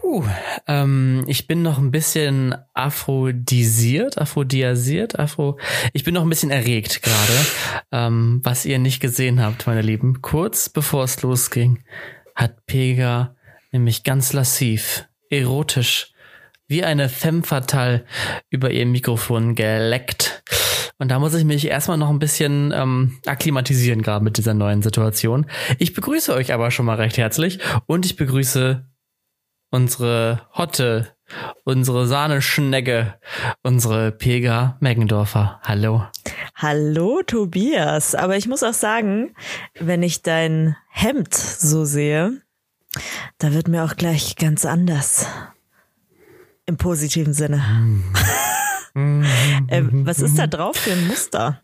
Puh, ähm, ich bin noch ein bisschen aphrodisiert, aphrodisiert, afro. Ich bin noch ein bisschen erregt gerade, ähm, was ihr nicht gesehen habt, meine Lieben. Kurz bevor es losging, hat Pega nämlich ganz lassiv, erotisch, wie eine femme fatale über ihr Mikrofon geleckt. Und da muss ich mich erstmal noch ein bisschen ähm, akklimatisieren, gerade mit dieser neuen Situation. Ich begrüße euch aber schon mal recht herzlich und ich begrüße unsere Hotte, unsere Sahneschnecke, unsere Pega Meggendorfer. Hallo. Hallo Tobias, aber ich muss auch sagen, wenn ich dein Hemd so sehe, da wird mir auch gleich ganz anders. Im positiven Sinne. äh, was ist da drauf für ein Muster?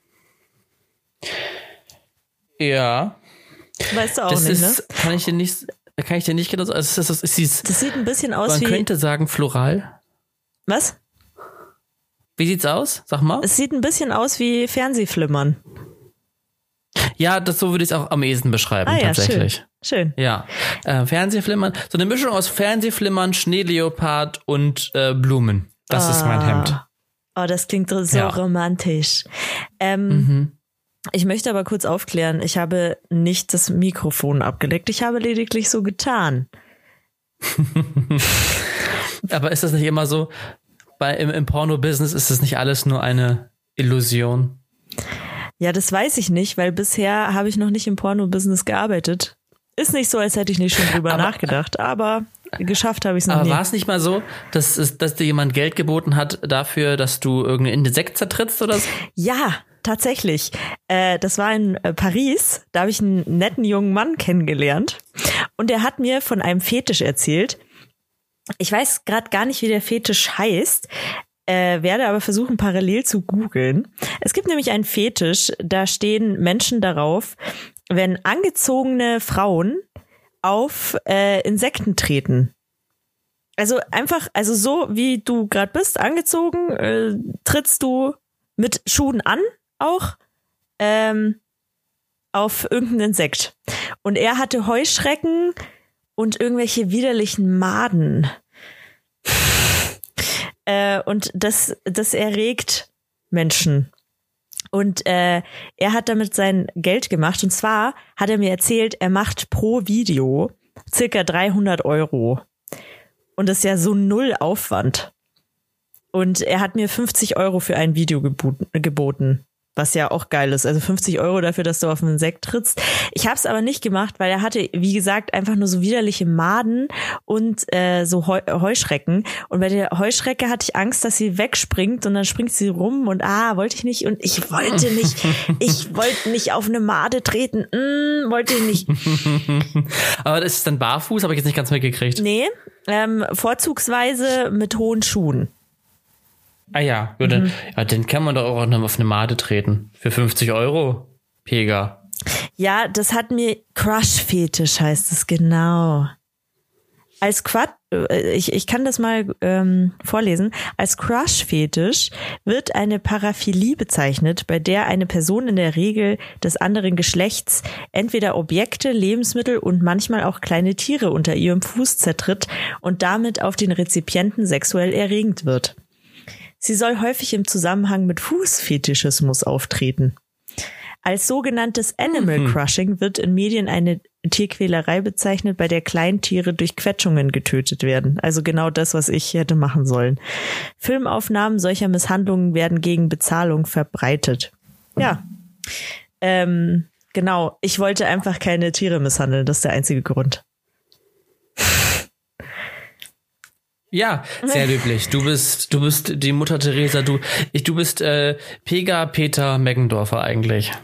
Ja. Weißt du auch das nicht, ist, ne? Kann ich dir nicht, kann ich dir nicht genau sagen. Also das, das, ist Das sieht ein bisschen aus man wie. könnte sagen floral. Was? Wie sieht's aus? Sag mal. Es sieht ein bisschen aus wie Fernsehflimmern. Ja, das so würde ich es auch am ehesten beschreiben, Ah ja, tatsächlich. schön. Schön. Ja, äh, Fernsehflimmern, so eine Mischung aus Fernsehflimmern, Schneeleopard und äh, Blumen. Das ist mein Hemd. Oh, das klingt so Ja. romantisch. Ähm, Mhm. Ich möchte aber kurz aufklären, ich habe nicht das Mikrofon abgedeckt, ich habe lediglich so getan. Aber ist das nicht immer so? Bei, Im, im Porno-Business ist das nicht alles nur eine Illusion? Ja, das weiß ich nicht, weil bisher habe ich noch nicht im Porno-Business gearbeitet. Ist nicht so, als hätte ich nicht schon drüber Aber- nachgedacht, aber geschafft habe ich es noch Aber nie. war es nicht mal so, dass, dass dir jemand Geld geboten hat dafür, dass du irgendeinen Insekt zertrittst oder so? Ja, tatsächlich. Äh, das war in äh, Paris. Da habe ich einen netten jungen Mann kennengelernt. Und der hat mir von einem Fetisch erzählt. Ich weiß gerade gar nicht, wie der Fetisch heißt. Äh, werde aber versuchen, parallel zu googeln. Es gibt nämlich einen Fetisch, da stehen Menschen darauf, wenn angezogene Frauen auf äh, Insekten treten. Also einfach, also so wie du gerade bist, angezogen, äh, trittst du mit Schuhen an auch ähm, auf irgendein Insekt. Und er hatte Heuschrecken und irgendwelche widerlichen Maden. äh, und das, das erregt Menschen. Und äh, er hat damit sein Geld gemacht. Und zwar hat er mir erzählt, er macht pro Video circa 300 Euro. Und das ist ja so null Aufwand. Und er hat mir 50 Euro für ein Video geboten. Was ja auch geil ist. Also 50 Euro dafür, dass du auf einen Insekt trittst. Ich habe es aber nicht gemacht, weil er hatte, wie gesagt, einfach nur so widerliche Maden und äh, so Heu Heuschrecken. Und bei der Heuschrecke hatte ich Angst, dass sie wegspringt und dann springt sie rum und ah, wollte ich nicht. Und ich wollte nicht, ich wollte nicht auf eine Made treten. Mm, wollte ich nicht. Aber das ist dann barfuß, habe ich jetzt nicht ganz mitgekriegt. Nee, ähm, vorzugsweise mit hohen Schuhen. Ah ja, ja, dann, ja, den kann man doch auch noch auf eine Made treten. Für 50 Euro, Pega. Ja, das hat mir Crush-Fetisch heißt es genau. Als Quat äh, ich, ich kann das mal ähm, vorlesen. Als Crush-Fetisch wird eine Paraphilie bezeichnet, bei der eine Person in der Regel des anderen Geschlechts entweder Objekte, Lebensmittel und manchmal auch kleine Tiere unter ihrem Fuß zertritt und damit auf den Rezipienten sexuell erregend wird. Sie soll häufig im Zusammenhang mit Fußfetischismus auftreten. Als sogenanntes Animal Crushing wird in Medien eine Tierquälerei bezeichnet, bei der Kleintiere durch Quetschungen getötet werden. Also genau das, was ich hätte machen sollen. Filmaufnahmen solcher Misshandlungen werden gegen Bezahlung verbreitet. Ja. Ähm, genau. Ich wollte einfach keine Tiere misshandeln. Das ist der einzige Grund. Ja, sehr löblich. Du bist, du bist die Mutter Teresa, du, ich, du bist äh, Pega Peter Meggendorfer eigentlich.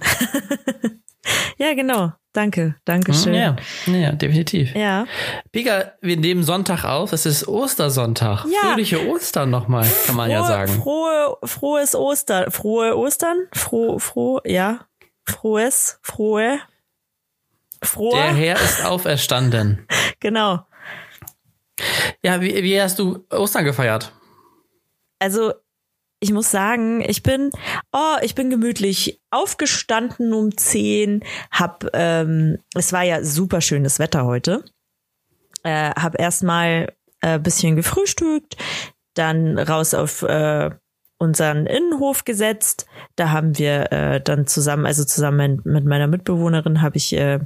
Ja, genau. Danke. Dankeschön. Ja, ja, definitiv. ja. Pega, wir nehmen Sonntag auf. Es ist Ostersonntag. Ja. Fröhliche Ostern nochmal, kann man ja Frohe- sagen. Frohe, frohes Ostern. Frohe Ostern? Froh, froh, ja. Frohes, frohe. Frohe. Der Herr ist auferstanden. Genau. Ja, wie, wie hast du Ostern gefeiert? Also, ich muss sagen, ich bin, oh, ich bin gemütlich aufgestanden um 10, hab, ähm, es war ja super schönes Wetter heute, äh, hab erstmal äh, bisschen gefrühstückt, dann raus auf äh, unseren Innenhof gesetzt. Da haben wir äh, dann zusammen, also zusammen mit meiner Mitbewohnerin, habe ich äh,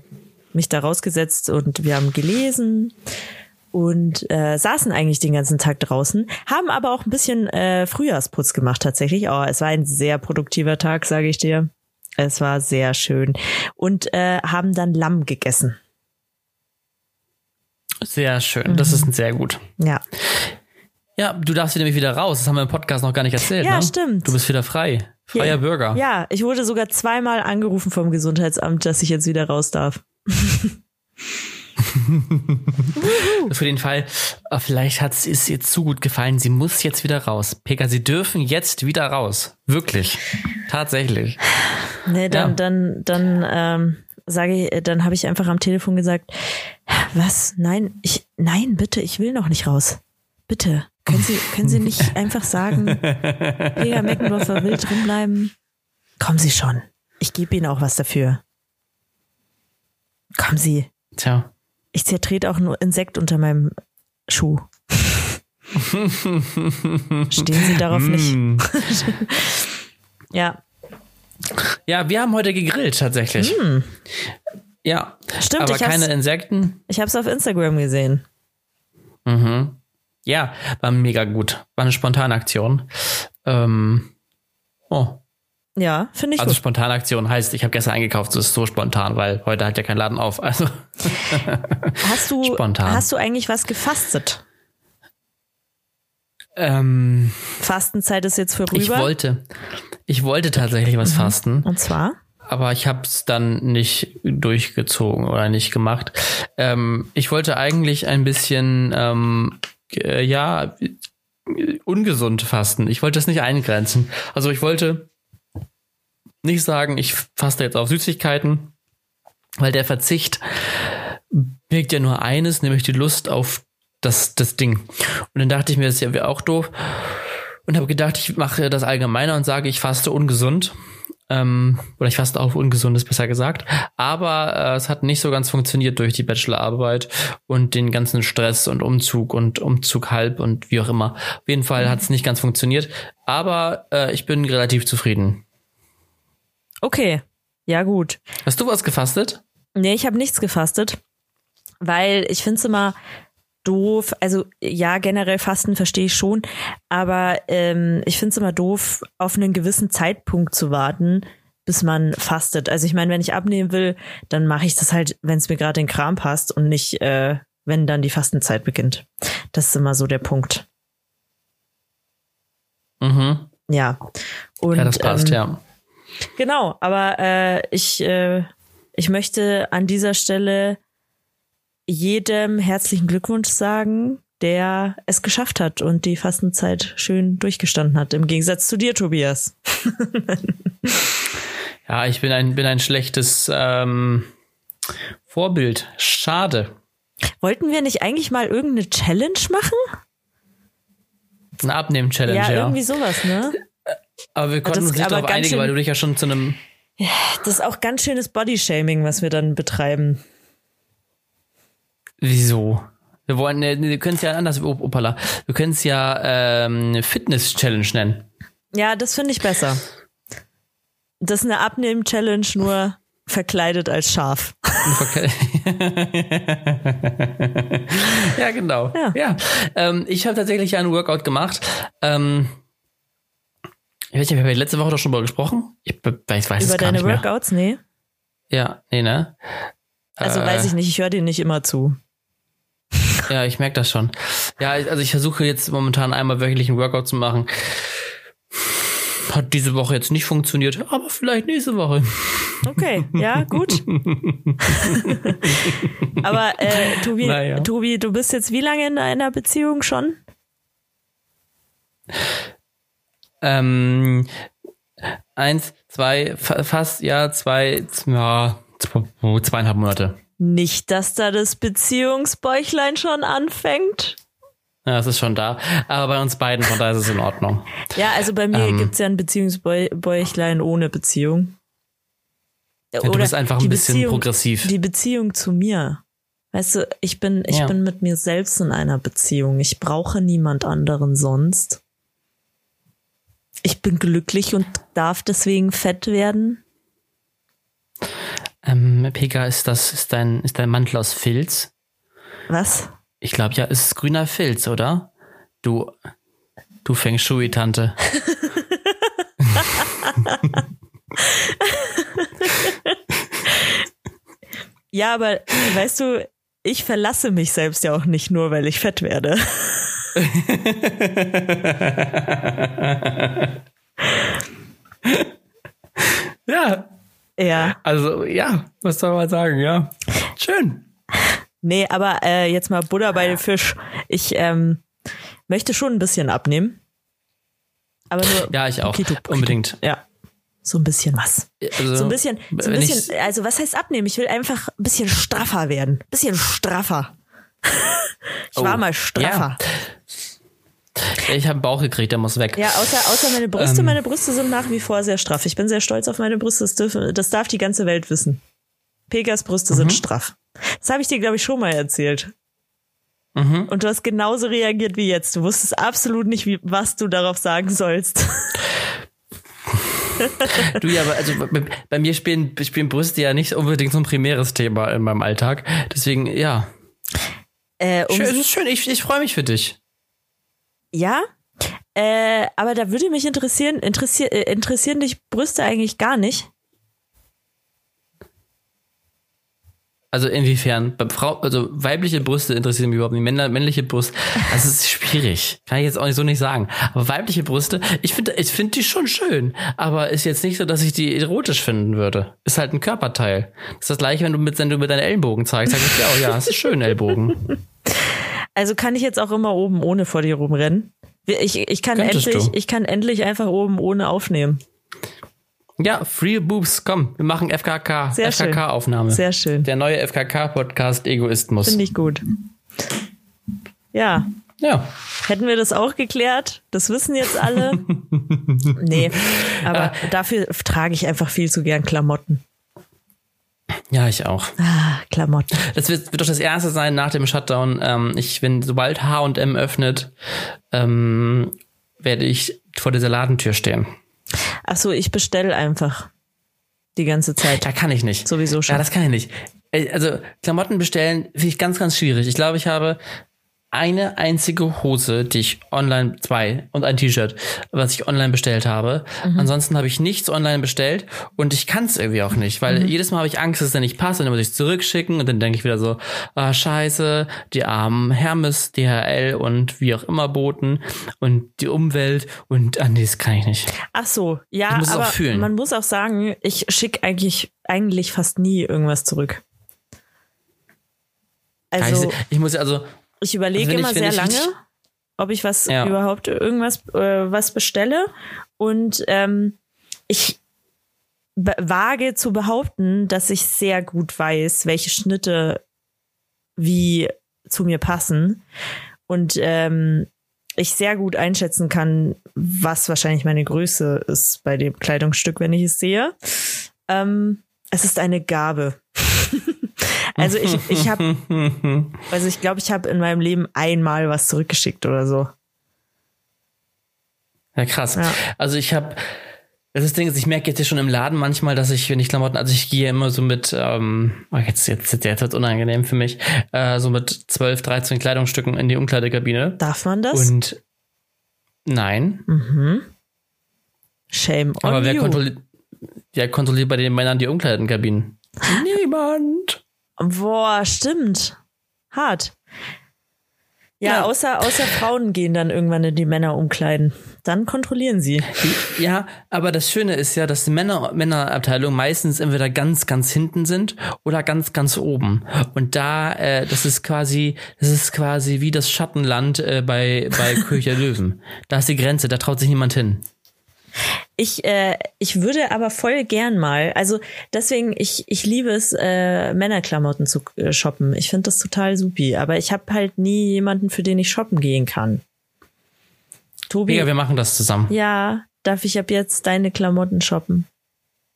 mich da rausgesetzt und wir haben gelesen und äh, saßen eigentlich den ganzen Tag draußen, haben aber auch ein bisschen äh, Frühjahrsputz gemacht tatsächlich. Oh, es war ein sehr produktiver Tag, sage ich dir. Es war sehr schön und äh, haben dann Lamm gegessen. Sehr schön, das ist sehr gut. Ja. Ja, du darfst nämlich wieder raus. Das haben wir im Podcast noch gar nicht erzählt. Ja, ne? stimmt. Du bist wieder frei. Freier Ja. Bürger. Ja, ich wurde sogar zweimal angerufen vom Gesundheitsamt, dass ich jetzt wieder raus darf. Für den Fall, äh, vielleicht hat es ihr zu gut gefallen. Sie muss jetzt wieder raus. Pega, Sie dürfen jetzt wieder raus. Wirklich. Tatsächlich. Nee, dann, Ja. dann, dann ähm, sage ich, dann habe ich einfach am Telefon gesagt, was? Nein, ich, nein, bitte, ich will noch nicht raus. Bitte. Können Sie, können Sie nicht einfach sagen, Pega Meckendorfer will drin bleiben? Kommen Sie schon. Ich gebe Ihnen auch was dafür. Kommen Sie. Tja. Ich zertrete auch nur Insekt unter meinem Schuh. Stehen Sie darauf nicht? Mm. Ja, Ja, wir haben heute gegrillt tatsächlich. Ja, Hm. Stimmt, aber keine Insekten. ich habe es auf Instagram gesehen. Mhm. Ja, war mega gut. War eine Spontanaktion. Ähm, oh, Ja, finde ich also gut. Spontanaktion heißt, ich habe gestern eingekauft, das ist so spontan, weil heute hat ja kein Laden auf. Also Hast du, spontan. hast du eigentlich was gefastet? ähm, Fastenzeit ist jetzt vorüber. ich wollte, ich wollte tatsächlich was fasten. Und zwar? aber ich habe es dann nicht durchgezogen oder nicht gemacht. Ähm, ich wollte eigentlich ein bisschen, ähm, äh, ja, ungesund fasten. Ich wollte das nicht eingrenzen. Also ich wollte nicht sagen, ich faste jetzt auf Süßigkeiten, weil der Verzicht birgt ja nur eines, nämlich die Lust auf das, das Ding. Und dann dachte ich mir, das ist ja auch doof. Und habe gedacht, ich mache das allgemeiner und sage, ich faste ungesund. Ähm, oder ich faste auf Ungesundes, besser gesagt. Aber äh, es hat nicht so ganz funktioniert durch die Bachelorarbeit und den ganzen Stress und Umzug und Umzug halb und wie auch immer. Auf jeden Fall hat es nicht ganz funktioniert. Aber äh, ich bin relativ zufrieden. Okay. Ja, gut. Hast du was gefastet? Nee, ich habe nichts gefastet, weil ich finde es immer doof. Also ja, generell Fasten verstehe ich schon, aber ähm, ich finde es immer doof, auf einen gewissen Zeitpunkt zu warten, bis man fastet. Also ich meine, wenn ich abnehmen will, dann mache ich das halt, wenn es mir gerade in den Kram passt und nicht, äh, wenn dann die Fastenzeit beginnt. Das ist immer so der Punkt. Mhm. Ja. Und, Ja, das passt, ähm, ja. Genau, aber äh, ich, äh, ich möchte an dieser Stelle jedem herzlichen Glückwunsch sagen, der es geschafft hat und die Fastenzeit schön durchgestanden hat, im Gegensatz zu dir, Tobias. Ja, ich bin ein, bin ein schlechtes ähm, Vorbild. Schade. Wollten wir nicht eigentlich mal irgendeine Challenge machen? Eine Abnehmen-Challenge, ja, ja. irgendwie sowas, ne? Aber wir konnten das- uns nicht darauf einigen, schön- weil du dich ja schon zu einem Das ist auch ganz schönes Bodyshaming, was wir dann betreiben. Wieso? Wir wollen, wir können es ja anders, op- opala. Wir können es ja ähm, Fitness-Challenge nennen. Ja, das finde ich besser. Das ist eine Abnehmen-Challenge, nur verkleidet als Schaf. Ja, genau. Ja. Ja. Ähm, ich habe tatsächlich einen Workout gemacht. Ähm, ich weiß nicht, haben wir letzte Woche doch schon mal gesprochen? Ich, weiß, weiß Über deine nicht mehr. Workouts? Nee. Ja, nee, ne? Also Äh, weiß ich nicht, ich höre dir nicht immer zu. Ja, ich merke das schon. Ja, also ich versuche jetzt momentan einmal wöchentlich einen Workout zu machen. Hat diese Woche jetzt nicht funktioniert, aber vielleicht nächste Woche. Okay, ja, gut. Aber äh, Tobi, Naja. Tobi, du bist jetzt wie lange in einer Beziehung schon? Ähm, eins, zwei, fa fast, ja, zwei, ja, zw- zweieinhalb Monate. Nicht, dass da das Beziehungsbäuchlein schon anfängt. Ja, das ist schon da. Aber bei uns beiden, von daher ist es in Ordnung. Ja, also bei mir Ähm. gibt's ja ein Beziehungsbäuchlein ohne Beziehung. du bist einfach ein bisschen progressiv. Die Beziehung zu mir. Weißt du, ich bin, ich Ja. bin mit mir selbst in einer Beziehung. Ich brauche niemand anderen sonst. Ich bin glücklich und darf deswegen fett werden. Ähm, Pega, ist das, ist dein, ist dein Mantel aus Filz? Was? Ich glaube ja, es ist grüner Filz, oder? Du, du Feng Shui-Tante. Ja, aber weißt du, ich verlasse mich selbst ja auch nicht nur, weil ich fett werde. Ja, Ja. also, ja, was soll man sagen, ja. Schön. Nee, aber äh, jetzt mal Butter bei den Fisch. Ich ähm, möchte schon ein bisschen abnehmen. Aber nur. Ja, ich auch. Pokito, Pokito. Unbedingt. Ja. So ein bisschen was. Also, So ein bisschen, so ein bisschen, also was heißt abnehmen? Ich will einfach ein bisschen straffer werden. Ein bisschen straffer. ich war Oh, mal straffer. Ich habe einen Bauch gekriegt, der muss weg. Ja, außer, außer meine Brüste. Ähm. meine Brüste sind nach wie vor sehr straff. Ich bin sehr stolz auf meine Brüste. Das, dürfen, das darf die ganze Welt wissen. Pegas Brüste Mhm. sind straff. Das habe ich dir, glaube ich, schon mal erzählt. Mhm. Und du hast genauso reagiert wie jetzt. Du wusstest absolut nicht, wie, was du darauf sagen sollst. Du ja, also bei, bei mir spielen, spielen Brüste ja nicht unbedingt so ein primäres Thema in meinem Alltag. Deswegen, ja. Äh, um, Schön, es ist schön, ich, ich freue mich für dich. Ja, äh, aber da würde mich interessieren, interessier, äh, interessieren dich Brüste eigentlich gar nicht? Also inwiefern? Bei Frau, also weibliche Brüste interessieren mich überhaupt nicht. Männer, männliche Brust, das ist schwierig. Kann ich jetzt auch nicht so nicht sagen. Aber weibliche Brüste, ich finde, ich finde die schon schön. Aber ist jetzt nicht so, dass ich die erotisch finden würde. Ist halt ein Körperteil. Das ist das gleiche, wenn du mit, wenn du mit deinen Ellenbogen zeigst. Sag ich dir auch, ja, es ist schön, Ellbogen. Also kann ich jetzt auch immer oben ohne vor dir rumrennen? Ich, ich, kann Könntest endlich, du. ich kann endlich einfach oben ohne aufnehmen. Ja, Free Boobs, komm, wir machen FKK, Sehr schön. FKK-Aufnahme. Sehr schön. Der neue FKK-Podcast Egoismus. Finde ich gut. Ja, Ja. hätten wir das auch geklärt? Das wissen jetzt alle. nee, aber dafür trage ich einfach viel zu gern Klamotten. Ja, ich auch. Ah, Klamotten. Das wird, wird doch das erste sein nach dem Shutdown. Ähm, ich, wenn sobald H&M öffnet, ähm, werde ich vor dieser Ladentür stehen. Ach so, ich bestelle einfach die ganze Zeit. Da kann ich nicht. Sowieso schon. Ja, das kann ich nicht. Äh, Also Klamotten bestellen finde ich ganz, ganz schwierig. Ich glaube, ich habe eine einzige Hose, die ich online, zwei und ein T-Shirt, was ich online bestellt habe. Mhm. Ansonsten habe ich nichts online bestellt und ich kann es irgendwie auch nicht, weil Mhm. jedes Mal habe ich Angst, dass es dann nicht passt und dann muss ich es zurückschicken und dann denke ich wieder so, ah scheiße, die armen Hermes, DHL und wie auch immer Boten und die Umwelt und ah nee, das kann ich nicht. Ach so, ja, aber man muss auch sagen, ich schicke eigentlich, eigentlich fast nie irgendwas zurück. Also, ich, ich muss ja also ich überlege Also immer ich- sehr ich lange, ob ich was Ja. überhaupt irgendwas äh, was bestelle. Und ähm, ich wage zu behaupten, dass ich sehr gut weiß, welche Schnitte wie zu mir passen. Und ähm, ich sehr gut einschätzen kann, was wahrscheinlich meine Größe ist bei dem Kleidungsstück, wenn ich es sehe. Ähm, es ist eine Gabe. Also ich, ich habe also ich glaube, ich habe in meinem Leben einmal was zurückgeschickt oder so. Ja, krass. Ja. Also ich habe, das Ding, ist, ich merke jetzt hier schon im Laden manchmal, dass ich, wenn ich Klamotten, also ich gehe immer so mit, ähm, oh, jetzt, jetzt, jetzt, jetzt wird's unangenehm für mich, äh, so mit 12, 13 Kleidungsstücken in die Umkleidekabine. Darf man das? Und nein, mhm. Shame on aber wer you. kontrolliert, wer kontrolliert bei den Männern die Umkleidekabinen? Niemand. Boah, stimmt. Hart. Ja, Ja. Außer, außer Frauen gehen dann irgendwann in die Männer umkleiden. Dann kontrollieren sie. Ja, aber das Schöne ist ja, dass die Männer, Männerabteilung meistens entweder ganz, ganz hinten sind oder ganz, ganz oben. Und da, äh, das ist quasi, das ist quasi wie das Schattenland äh, bei, bei der Löwen. Da ist die Grenze, da traut sich niemand hin. Ich, äh, ich würde aber voll gern mal, also deswegen, ich, ich liebe es, äh, Männerklamotten zu äh, shoppen. Ich finde das total supi. Aber ich habe halt nie jemanden, für den ich shoppen gehen kann. Tobi, Mega, wir machen das zusammen. ja, darf ich ab jetzt deine Klamotten shoppen?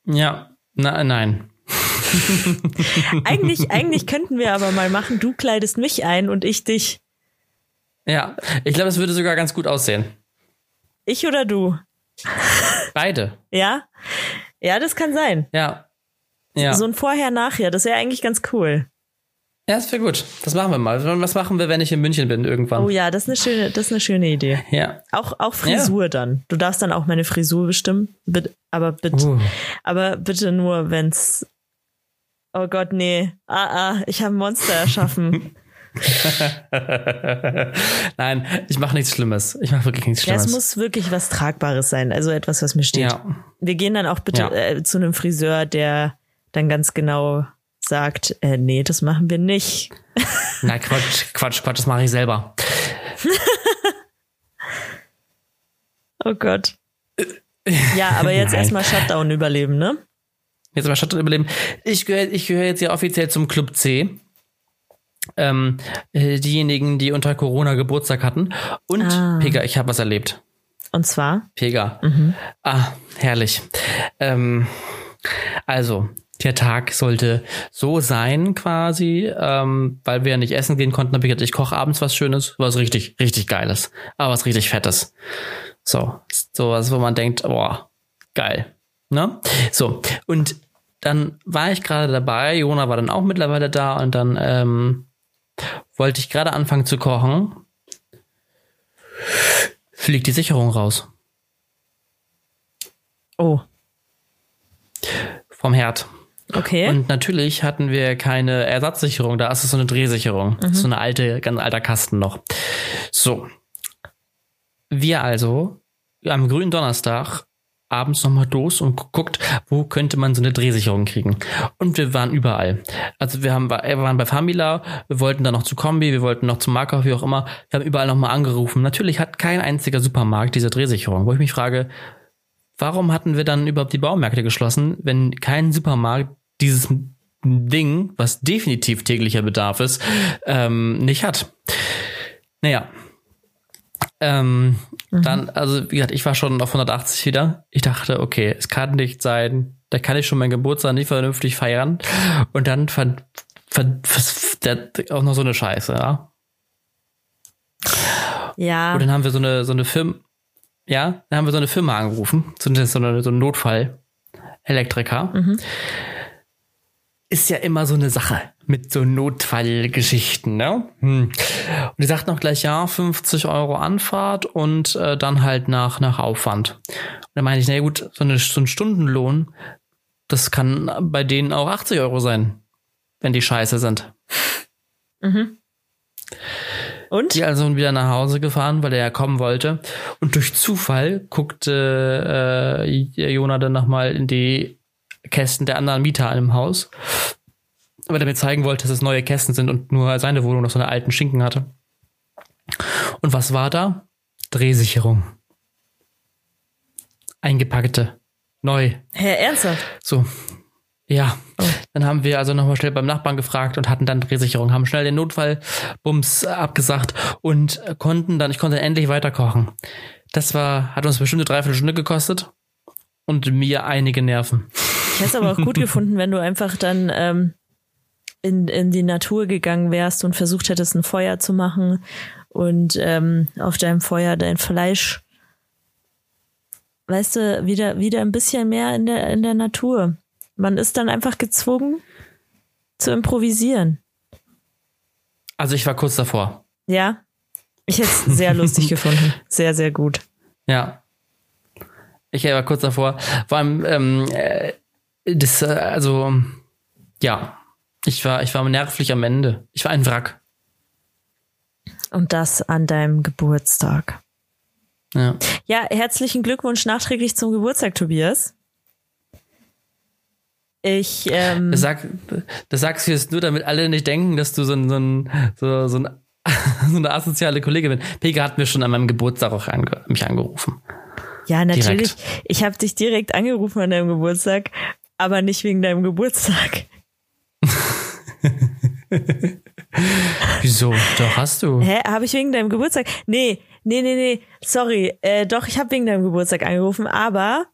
Ja, na, nein. eigentlich, eigentlich könnten wir aber mal machen, du kleidest mich ein und ich dich. Ja, ich glaube, es würde sogar ganz gut aussehen. Ich oder du? Beide. Ja? Ja, das kann sein. Ja. Ja. So ein Vorher-Nachher, das wäre eigentlich ganz cool. Ja, das wäre gut. Das machen wir mal. Was machen wir, wenn ich in München bin irgendwann? Oh ja, das ist eine schöne, das ist eine schöne Idee. Ja. Auch, auch Frisur dann. Du darfst dann auch meine Frisur bestimmen. Bitte, aber bitte, Uh. aber bitte nur, wenn's. Oh Gott, nee. Ah, ah, ich habe ein Monster erschaffen. Nein, ich mache nichts Schlimmes. Ich mache wirklich nichts Ja, Schlimmes. es muss wirklich was Tragbares sein, also etwas, was mir steht. ja. Wir gehen dann auch bitte Ja. äh, zu einem Friseur, der dann ganz genau sagt, äh, nee, das machen wir nicht. Nein, Quatsch, Quatsch, Quatsch, das mache ich selber. Oh Gott. Ja, aber jetzt erstmal Shutdown überleben, ne? Jetzt aber statt überleben. Ich gehöre ich gehöre jetzt ja offiziell zum Club C. Ähm, äh, diejenigen, die unter Corona Geburtstag hatten. Und Ah. Pega, ich habe was erlebt. Und zwar, Pega. Ah, herrlich. Ähm, also, der Tag sollte so sein quasi, ähm, weil wir ja nicht essen gehen konnten, habe ich gedacht, ich koche abends was Schönes, was richtig, richtig Geiles, aber was richtig Fettes. So, sowas, wo man denkt, boah, geil. Ne? So, und dann war ich gerade dabei, Jona war dann auch mittlerweile da und dann ähm, wollte ich gerade anfangen zu kochen, fliegt die Sicherung raus oh, vom Herd. okay. Und natürlich hatten wir keine Ersatzsicherung, da ist es so eine Drehsicherung. Das ist so eine alte, ganz alter Kasten noch. So. Wir also am grünen Donnerstag abends nochmal los und geguckt, wo könnte man so eine Drehsicherung kriegen. Und wir waren überall. Also wir, haben, wir waren bei Famila, wir wollten dann noch zu Kombi, wir wollten noch zum Markov, wie auch immer. Wir haben überall nochmal angerufen. Natürlich hat kein einziger Supermarkt diese Drehsicherung, wo ich mich frage, warum hatten wir dann überhaupt die Baumärkte geschlossen, wenn kein Supermarkt dieses Ding, was definitiv täglicher Bedarf ist, ähm, nicht hat? Naja. Ähm, Dann, also wie gesagt, ich war schon auf 180 wieder. Ich dachte, okay, es kann nicht sein, da kann ich schon meinen Geburtstag nicht vernünftig feiern. Und dann fand, fand, fand auch noch so eine Scheiße, ja. ja, Und dann haben wir so eine, so eine Firma, ja, dann haben wir so eine Firma angerufen, so eine, so eine, so ein Notfall-Elektriker. Ist ja immer so eine Sache mit so Notfallgeschichten, ne? Hm. Und die sagten auch gleich, ja, 50 Euro Anfahrt und äh, dann halt nach, nach Aufwand. Und dann meine ich, na gut, so, eine, so ein Stundenlohn, das kann bei denen auch 80 Euro sein, wenn die scheiße sind. und? Die also wieder nach Hause gefahren, weil er ja kommen wollte. Und durch Zufall guckte äh, Jona dann nochmal in die Kästen der anderen Mieter im Haus, weil er mir zeigen wollte, dass es neue Kästen sind und nur seine Wohnung noch so eine alten Schinken hatte. Und was war da? Drehsicherung. Eingepackte. Neu. Hä, ernsthaft? So. Ja. Dann haben wir also nochmal schnell beim Nachbarn gefragt und hatten dann Drehsicherung, haben schnell den Notfallbums abgesagt und konnten dann, ich konnte endlich weiterkochen. Das war, hat uns bestimmt eine Dreiviertelstunde gekostet und mir einige Nerven. Ich hätte es aber auch gut gefunden, wenn du einfach dann ähm, in, in die Natur gegangen wärst und versucht hättest, ein Feuer zu machen und ähm, auf deinem Feuer dein Fleisch, weißt du, wieder, wieder ein bisschen mehr in der, in der Natur. Man ist dann einfach gezwungen zu improvisieren. Also ich war kurz davor. Ja, ich hätte es sehr lustig gefunden. Sehr, sehr gut. Ja. Ich war kurz davor. Vor allem, ähm, äh, das, äh, also, ja. Ich war, ich war nervlich am Ende. Ich war ein Wrack. Und das an deinem Geburtstag. Ja. Ja, herzlichen Glückwunsch nachträglich zum Geburtstag, Tobias. Ich, ähm, Das, sag, das sagst du jetzt nur, damit alle nicht denken, dass du so, ein, so, ein, so, so, ein, so eine asoziale Kollegin bist. Pega hat mir schon an meinem Geburtstag auch ange, mich angerufen. ja, natürlich. direkt. Ich habe dich direkt angerufen an deinem Geburtstag, aber nicht wegen deinem Geburtstag. Wieso? Doch, hast du. Hä, habe ich wegen deinem Geburtstag? Nee, nee, nee, nee. Sorry. Äh, doch, ich habe wegen deinem Geburtstag angerufen, aber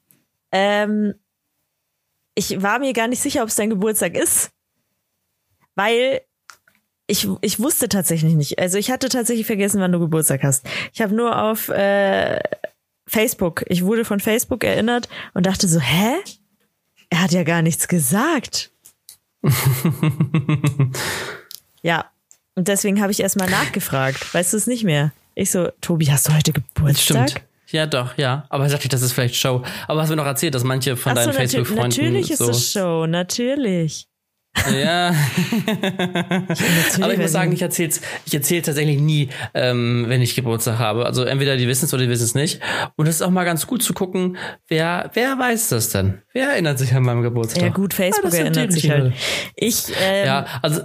ähm, ich war mir gar nicht sicher, ob es dein Geburtstag ist, weil ich, ich wusste tatsächlich nicht. Also ich hatte tatsächlich vergessen, wann du Geburtstag hast. Ich habe nur auf äh, Facebook, ich wurde von Facebook erinnert und dachte so, hä? Er hat ja gar nichts gesagt. ja, und deswegen habe ich erstmal nachgefragt. Weißt du es nicht mehr? Ich so, Tobi, hast du heute Geburtstag? Stimmt. Ja, doch, ja. Aber sagte ich, das ist vielleicht Show. Aber hast du noch erzählt, dass manche von Ach so, deinen natür Facebook-Freunden natürlich ist so. es Show, natürlich. Ja. Aber ich muss sagen, ich erzähle ich erzähl tatsächlich nie, ähm, wenn ich Geburtstag habe. Also entweder die wissen es oder die wissen es nicht. Und es ist auch mal ganz gut zu gucken, wer, wer weiß das denn? Wer erinnert sich an meinem Geburtstag? Ja gut, Facebook das sind die erinnert sich halt. Ich, ähm, Ja, also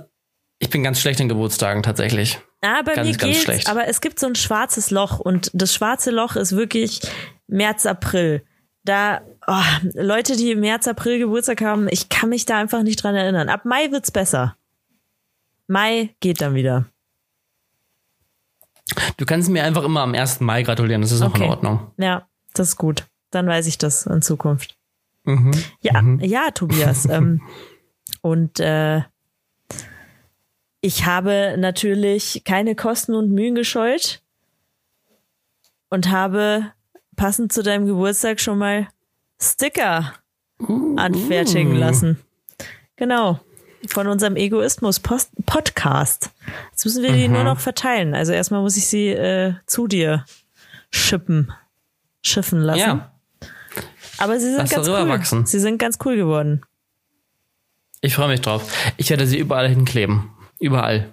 ich bin ganz schlecht in Geburtstagen tatsächlich. Ah, bei Ganz, mir ganz geht's, schlecht. aber es gibt so ein schwarzes Loch und das schwarze Loch ist wirklich März, April. Da, oh, Leute, die im März, April Geburtstag haben, ich kann mich da einfach nicht dran erinnern. Ab Mai wird's besser. Mai geht dann wieder. Du kannst mir einfach immer am 1. Mai gratulieren, das ist auch in Okay. Ordnung. Ja, das ist gut. Dann weiß ich das in Zukunft. Mhm. Ja, ja, Tobias. ähm, und äh, ich habe natürlich keine Kosten und Mühen gescheut und habe passend zu deinem Geburtstag schon mal Sticker anfertigen lassen. Genau. Von unserem Egoismus-Podcast. Jetzt müssen wir die nur noch verteilen. Also erstmal muss ich sie äh, zu dir schippen, schiffen lassen. Ja, Aber sie sind Lass ganz cool. wachsen. Sie sind ganz cool geworden. ich freue mich drauf. Ich werde sie überall hinkleben. Überall.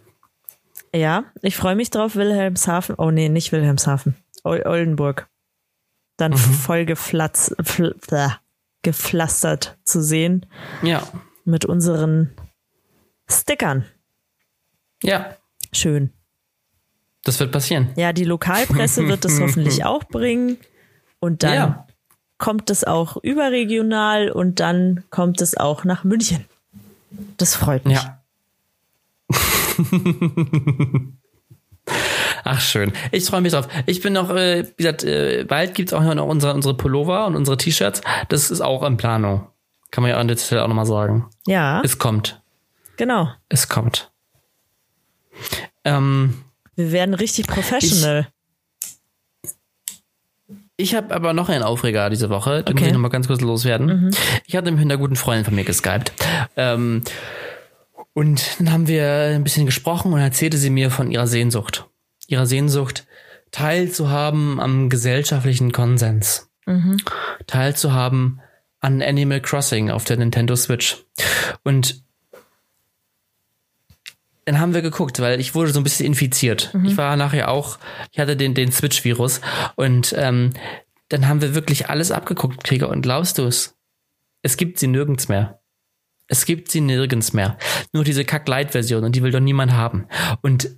Ja, ich freue mich drauf, Wilhelmshaven. Oh nee, nicht Wilhelmshaven. Oldenburg. Dann Mhm. voll geflatz, fl äh, gepflastert zu sehen Ja. mit unseren Stickern. Ja, Schön. das wird passieren. Ja, die Lokalpresse wird das hoffentlich auch bringen. Und dann Ja. kommt es auch überregional und dann kommt es auch nach München. Das freut mich. Ja. Ach schön. Ich freue mich drauf. Ich bin noch, äh, wie gesagt, äh, bald gibt's auch noch unsere, unsere Pullover und unsere T-Shirts. Das ist auch in Planung. Kann man ja an der Stelle auch nochmal sagen. Ja, Es kommt. genau. Es kommt. Ähm, Wir werden richtig professional. ich habe aber noch einen Aufreger diese Woche. Den muss Okay. ich nochmal ganz kurz loswerden. Ich hatte mit einer guten Freundin von mir geskypt. Ähm, und dann haben wir ein bisschen gesprochen und erzählte sie mir von ihrer Sehnsucht. Ihrer Sehnsucht, teilzuhaben am gesellschaftlichen Konsens. Teilzuhaben an Animal Crossing auf der Nintendo Switch. Und dann haben wir geguckt, weil ich wurde so ein bisschen infiziert. Ich war nachher auch, ich hatte den, den Switch-Virus und ähm, dann haben wir wirklich alles abgeguckt, Krieger. Und glaubst du es? Es gibt sie nirgends mehr. Es gibt sie nirgends mehr. Nur diese Kack-Light-Version und die will doch niemand haben. Und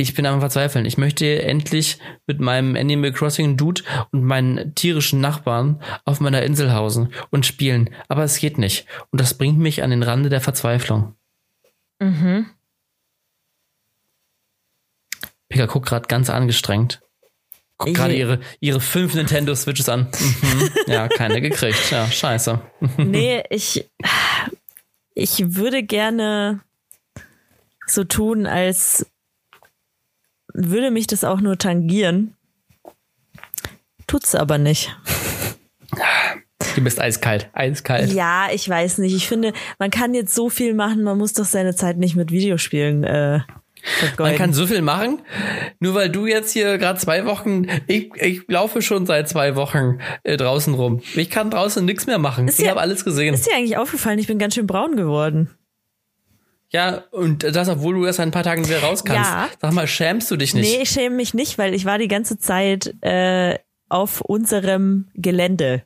ich bin am Verzweifeln. Ich möchte endlich mit meinem Animal Crossing Dude und meinen tierischen Nachbarn auf meiner Insel hausen und spielen. Aber es geht nicht. Und das bringt mich an den Rande der Verzweiflung. Pika guckt gerade ganz angestrengt. Guckt gerade ihre, ihre fünf Nintendo Switches an. Mhm. Ja, keine gekriegt. Ja, scheiße. Nee, ich, ich würde gerne so tun, als würde mich das auch nur tangieren. Tut's aber nicht. Du bist eiskalt. Eiskalt. Ja, ich weiß nicht. Ich finde, man kann jetzt so viel machen, man muss doch seine Zeit nicht mit Videospielen äh. Man kann so viel machen, nur weil du jetzt hier gerade zwei Wochen, ich, ich laufe schon seit zwei Wochen äh, draußen rum. Ich kann draußen nichts mehr machen. ich ja- habe alles gesehen. Ist dir eigentlich aufgefallen, ich bin ganz schön braun geworden. Ja, und das, obwohl du erst in ein paar Tagen wieder raus kannst. Ja. Sag mal, schämst du dich nicht? Nee, ich schäme mich nicht, weil ich war die ganze Zeit äh, auf unserem Gelände.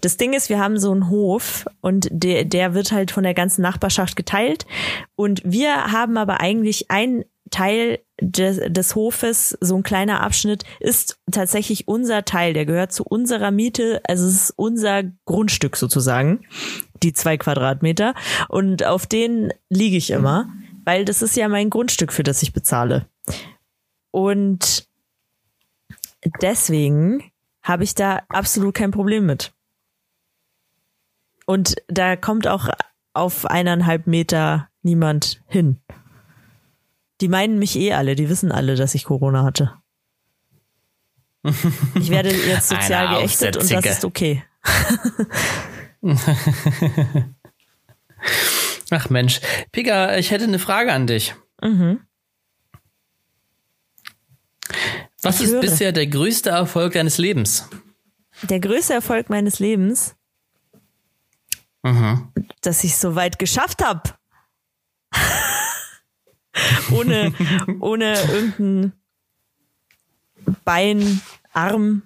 Das Ding ist, wir haben so einen Hof und der, der wird halt von der ganzen Nachbarschaft geteilt. Und wir haben aber eigentlich ein Teil des, des Hofes, so ein kleiner Abschnitt, ist tatsächlich unser Teil. Der gehört zu unserer Miete. Also es ist unser Grundstück sozusagen, die zwei Quadratmeter. Und auf denen liege ich immer, weil das ist ja mein Grundstück, für das ich bezahle. Und deswegen habe ich da absolut kein Problem mit. Und da kommt auch auf eineinhalb Meter niemand hin. Die meinen mich eh alle, die wissen alle, dass ich Corona hatte. Ich werde jetzt sozial Eine geächtet und das ist okay. Ach Mensch. Pika, ich hätte eine Frage an dich. Mhm. Was Ich ist höre. bisher der größte Erfolg deines Lebens? Der größte Erfolg meines Lebens, Mhm. dass ich so weit geschafft habe. ohne, ohne irgendein Bein, Arm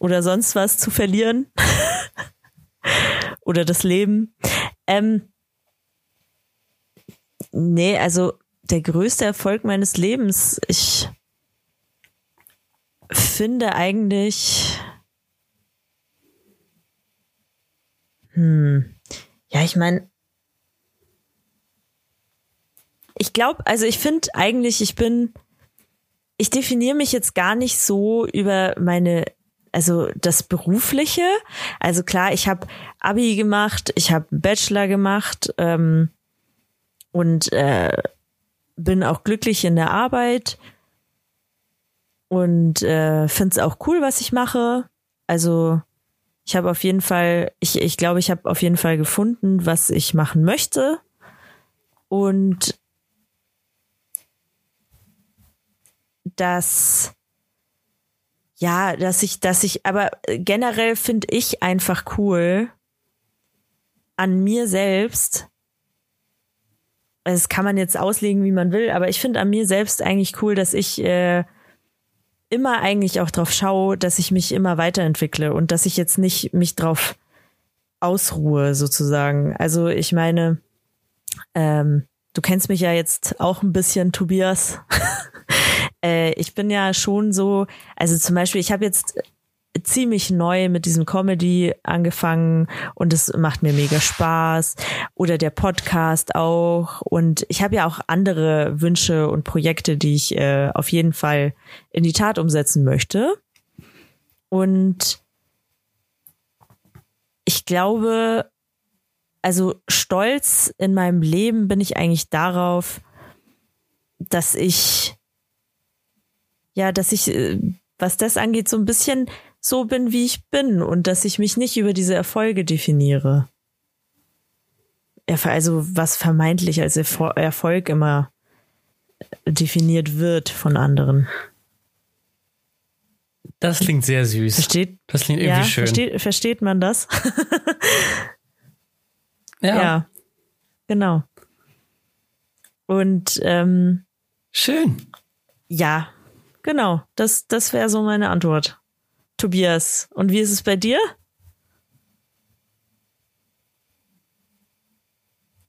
oder sonst was zu verlieren. oder das Leben. Ähm, nee, also der größte Erfolg meines Lebens, ich finde eigentlich. Hm. Ja, ich meine, ich glaube, also ich finde eigentlich, ich bin, ich definiere mich jetzt gar nicht so über meine, also das Berufliche. Also klar, ich habe Abi gemacht, ich habe Bachelor gemacht ähm, und äh, bin auch glücklich in der Arbeit und äh, finde es auch cool, was ich mache. Also ich habe auf jeden Fall, ich, ich glaube, ich habe auf jeden Fall gefunden, was ich machen möchte. Und dass, ja, dass ich, dass ich, aber generell finde ich einfach cool an mir selbst. Das kann man jetzt auslegen, wie man will, aber ich finde an mir selbst eigentlich cool, dass ich äh, immer eigentlich auch drauf schaue, dass ich mich immer weiterentwickle und dass ich jetzt nicht mich drauf ausruhe, sozusagen. Also ich meine, ähm, du kennst mich ja jetzt auch ein bisschen, Tobias. äh, ich bin ja schon so, also zum Beispiel, ich habe jetzt ziemlich neu mit diesem Comedy angefangen und es macht mir mega Spaß. Oder der Podcast auch. Und ich habe ja auch andere Wünsche und Projekte, die ich äh, auf jeden Fall in die Tat umsetzen möchte. Und ich glaube, also stolz in meinem Leben bin ich eigentlich darauf, dass ich ja, dass ich äh, was das angeht so ein bisschen so bin, wie ich bin und dass ich mich nicht über diese Erfolge definiere. Also was vermeintlich als Erfo- Erfolg immer definiert wird von anderen. Das klingt sehr süß. Versteht? Das klingt irgendwie Ja, schön. versteht, versteht man das? ja, ja. Genau. Und ähm, schön. ja, genau. Das, das wäre so meine Antwort. Tobias, und wie ist es bei dir?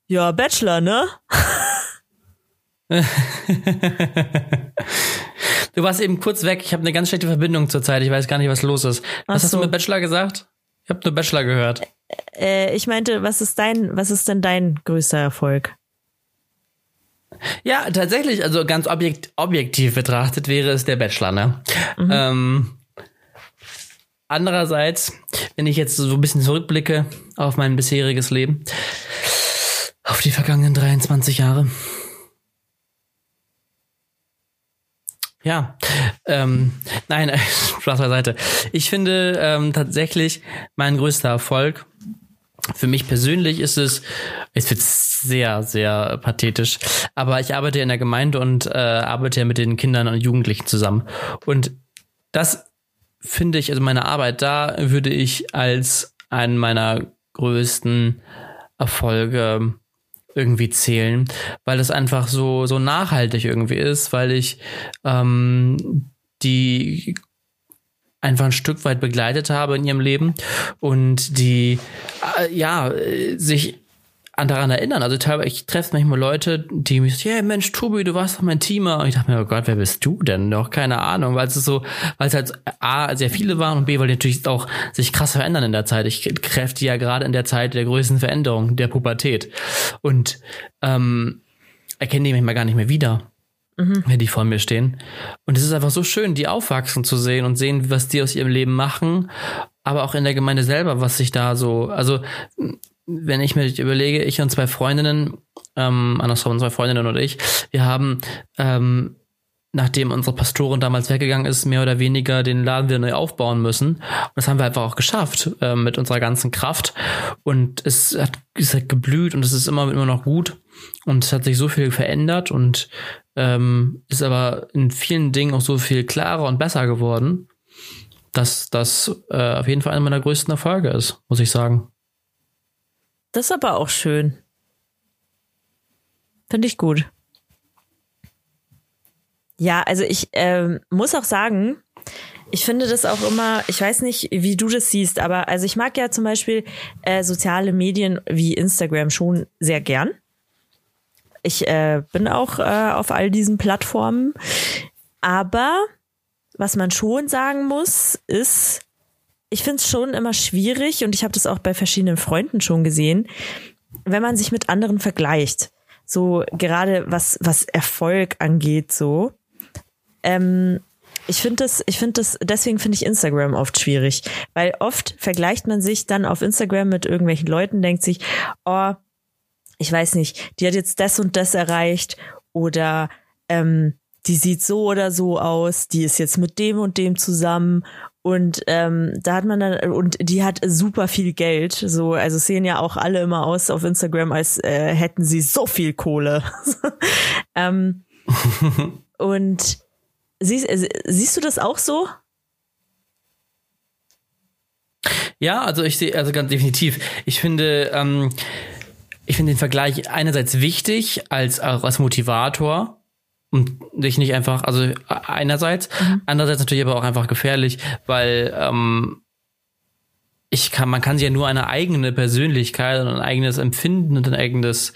Ja, Bachelor, ne? Du warst eben kurz weg. Ich habe eine ganz schlechte Verbindung zurzeit. Ich weiß gar nicht, was los ist. Was Ach hast so. du mit Bachelor gesagt? Ich habe nur Bachelor gehört. Äh, ich meinte, was ist dein, was ist denn dein größter Erfolg? Ja, tatsächlich, also ganz objekt, objektiv betrachtet wäre es der Bachelor, ne? Ähm, andererseits, wenn ich jetzt so ein bisschen zurückblicke auf mein bisheriges Leben, auf die vergangenen 23 Jahre. Ja, ähm, nein, Spaß beiseite. Ich finde ähm, tatsächlich mein größter Erfolg für mich persönlich ist es, es wird sehr, sehr pathetisch, aber ich arbeite in der Gemeinde und äh, arbeite ja mit den Kindern und Jugendlichen zusammen. Und das finde ich, also meine Arbeit da würde ich als einen meiner größten Erfolge irgendwie zählen, weil das einfach so, so nachhaltig irgendwie ist, weil ich ähm, die einfach ein Stück weit begleitet habe in ihrem Leben und die äh, ja sich an daran erinnern. Also teilweise, ich treffe manchmal Leute, die mich sagen, ja Mensch, Tobi, du warst doch mein Teamer. Und ich dachte mir, oh Gott, wer bist du denn? Noch keine Ahnung, weil es so, weil es halt A, sehr viele waren und B, weil die natürlich auch sich krass verändern in der Zeit. Ich die ja gerade in der Zeit der größten Veränderung, der Pubertät. Und ähm, erkenne die manchmal gar nicht mehr wieder wenn die vor mir stehen. Und es ist einfach so schön, die aufwachsen zu sehen und sehen, was die aus ihrem Leben machen, aber auch in der Gemeinde selber, was sich da so, also wenn ich mir überlege, ich und zwei Freundinnen, ähm, andersrum zwei Freundinnen und ich, wir haben ähm, nachdem unsere Pastorin damals weggegangen ist, mehr oder weniger den Laden wieder neu aufbauen müssen. Und das haben wir einfach auch geschafft äh, mit unserer ganzen Kraft. Und es hat, es hat geblüht und es ist immer, immer noch gut. Und es hat sich so viel verändert und ähm, ist aber in vielen Dingen auch so viel klarer und besser geworden, dass das äh, auf jeden Fall einer meiner größten Erfolge ist, muss ich sagen. Das ist aber auch schön. Finde ich gut. Ja, also ich ähm, muss auch sagen, ich finde das auch immer, ich weiß nicht, wie du das siehst, aber also ich mag ja zum Beispiel äh, soziale Medien wie Instagram schon sehr gern. Ich äh, bin auch äh, auf all diesen Plattformen. Aber was man schon sagen muss, ist, ich finde es schon immer schwierig und ich habe das auch bei verschiedenen Freunden schon gesehen, wenn man sich mit anderen vergleicht. So gerade was, was Erfolg angeht, so ähm, ich finde das, ich finde das, deswegen finde ich Instagram oft schwierig, weil oft vergleicht man sich dann auf Instagram mit irgendwelchen Leuten, denkt sich, oh, ich weiß nicht, die hat jetzt das und das erreicht oder ähm, die sieht so oder so aus, die ist jetzt mit dem und dem zusammen und ähm, da hat man dann und die hat super viel Geld, so also sehen ja auch alle immer aus auf Instagram, als äh, hätten sie so viel Kohle. ähm, und Siehst, äh, siehst du das auch so? Ja, also ich sehe, also ganz definitiv. Ich finde, ähm, ich finde den Vergleich einerseits wichtig als, als Motivator und dich nicht einfach, also einerseits, mhm. andererseits natürlich aber auch einfach gefährlich, weil ähm, ich kann, man kann sich ja nur eine eigene Persönlichkeit und ein eigenes Empfinden und ein eigenes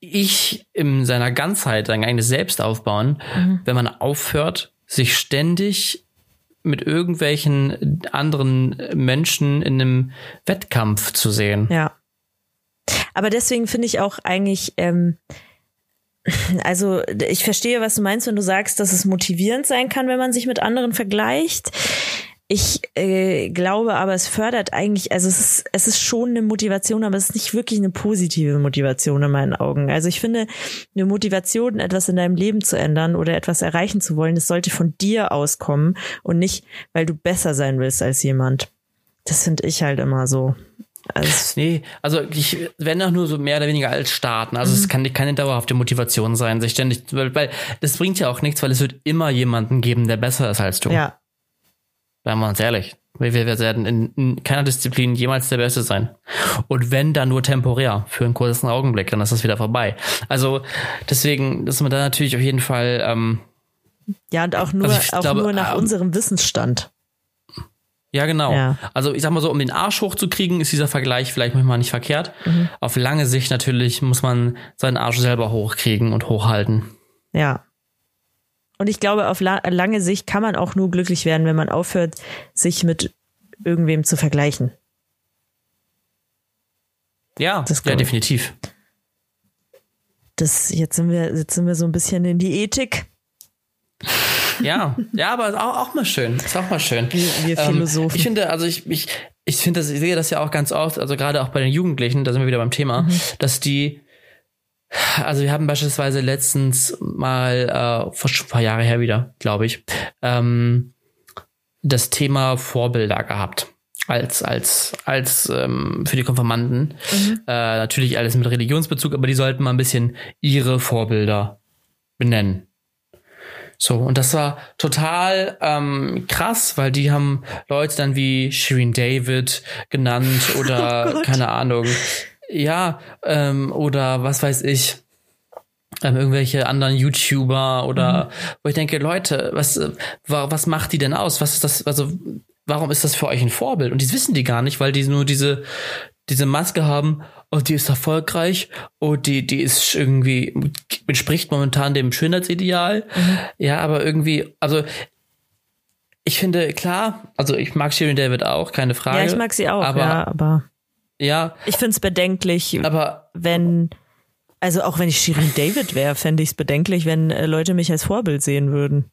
ich in seiner Ganzheit sein eigenes Selbst aufbauen, mhm. wenn man aufhört, sich ständig mit irgendwelchen anderen Menschen in einem Wettkampf zu sehen. Ja. Aber deswegen finde ich auch eigentlich, ähm, also ich verstehe, was du meinst, wenn du sagst, dass es motivierend sein kann, wenn man sich mit anderen vergleicht. Ich äh, glaube aber, es fördert eigentlich, also es ist, es ist schon eine Motivation, aber es ist nicht wirklich eine positive Motivation in meinen Augen. Also ich finde, eine Motivation, etwas in deinem Leben zu ändern oder etwas erreichen zu wollen, das sollte von dir auskommen und nicht, weil du besser sein willst als jemand. Das finde ich halt immer so. Also nee, also ich wenn auch nur so mehr oder weniger als starten. Also mhm. es kann keine dauerhafte Motivation sein, sich ständig, weil, weil das bringt ja auch nichts, weil es wird immer jemanden geben, der besser ist als du. Ja, Seien wir uns ehrlich. Wir werden in, in keiner Disziplin jemals der Beste sein. Und wenn, dann nur temporär, für einen kurzen Augenblick, dann ist das wieder vorbei. Also deswegen ist man da natürlich auf jeden Fall. Ähm, ja, und auch nur, also auch glaube, nur nach ähm, unserem Wissensstand. Ja, genau. Ja. Also ich sag mal so, um den Arsch hochzukriegen, ist dieser Vergleich vielleicht manchmal nicht verkehrt. Mhm. Auf lange Sicht natürlich muss man seinen Arsch selber hochkriegen und hochhalten. Ja, und ich glaube, auf la lange Sicht kann man auch nur glücklich werden, wenn man aufhört, sich mit irgendwem zu vergleichen. Ja, das ja, definitiv. Das, jetzt sind wir, jetzt sind wir so ein bisschen in die Ethik. Ja, ja, aber auch, auch mal schön. Ist auch mal schön. Wir, wir ähm, Philosophen. Ähm, ich finde, also ich, ich, ich finde das, ich sehe das ja auch ganz oft, also gerade auch bei den Jugendlichen, da sind wir wieder beim Thema, mhm. dass die also wir haben beispielsweise letztens mal, äh, vor ein paar Jahre her wieder, glaube ich, ähm, das Thema Vorbilder gehabt als als als ähm, für die Konfirmanden mhm. äh, natürlich alles mit Religionsbezug, aber die sollten mal ein bisschen ihre Vorbilder benennen. So und das war total ähm, krass, weil die haben Leute dann wie Shirin David genannt oder oh keine Ahnung ja, ähm, oder was weiß ich, ähm, irgendwelche anderen YouTuber oder mhm. wo ich denke, Leute, was, was macht die denn aus? Was ist das, also warum ist das für euch ein Vorbild? Und die wissen die gar nicht, weil die nur diese, diese Maske haben, oh, die ist erfolgreich, oh, die, die ist irgendwie, entspricht momentan dem Schönheitsideal. Mhm. Ja, aber irgendwie, also ich finde, klar, also ich mag Shirin David auch, keine Frage. Ja, ich mag sie auch, aber, ja, aber ja. Ich finde es bedenklich, aber wenn, also auch wenn ich Shirin David wäre, fände ich es bedenklich, wenn äh, Leute mich als Vorbild sehen würden.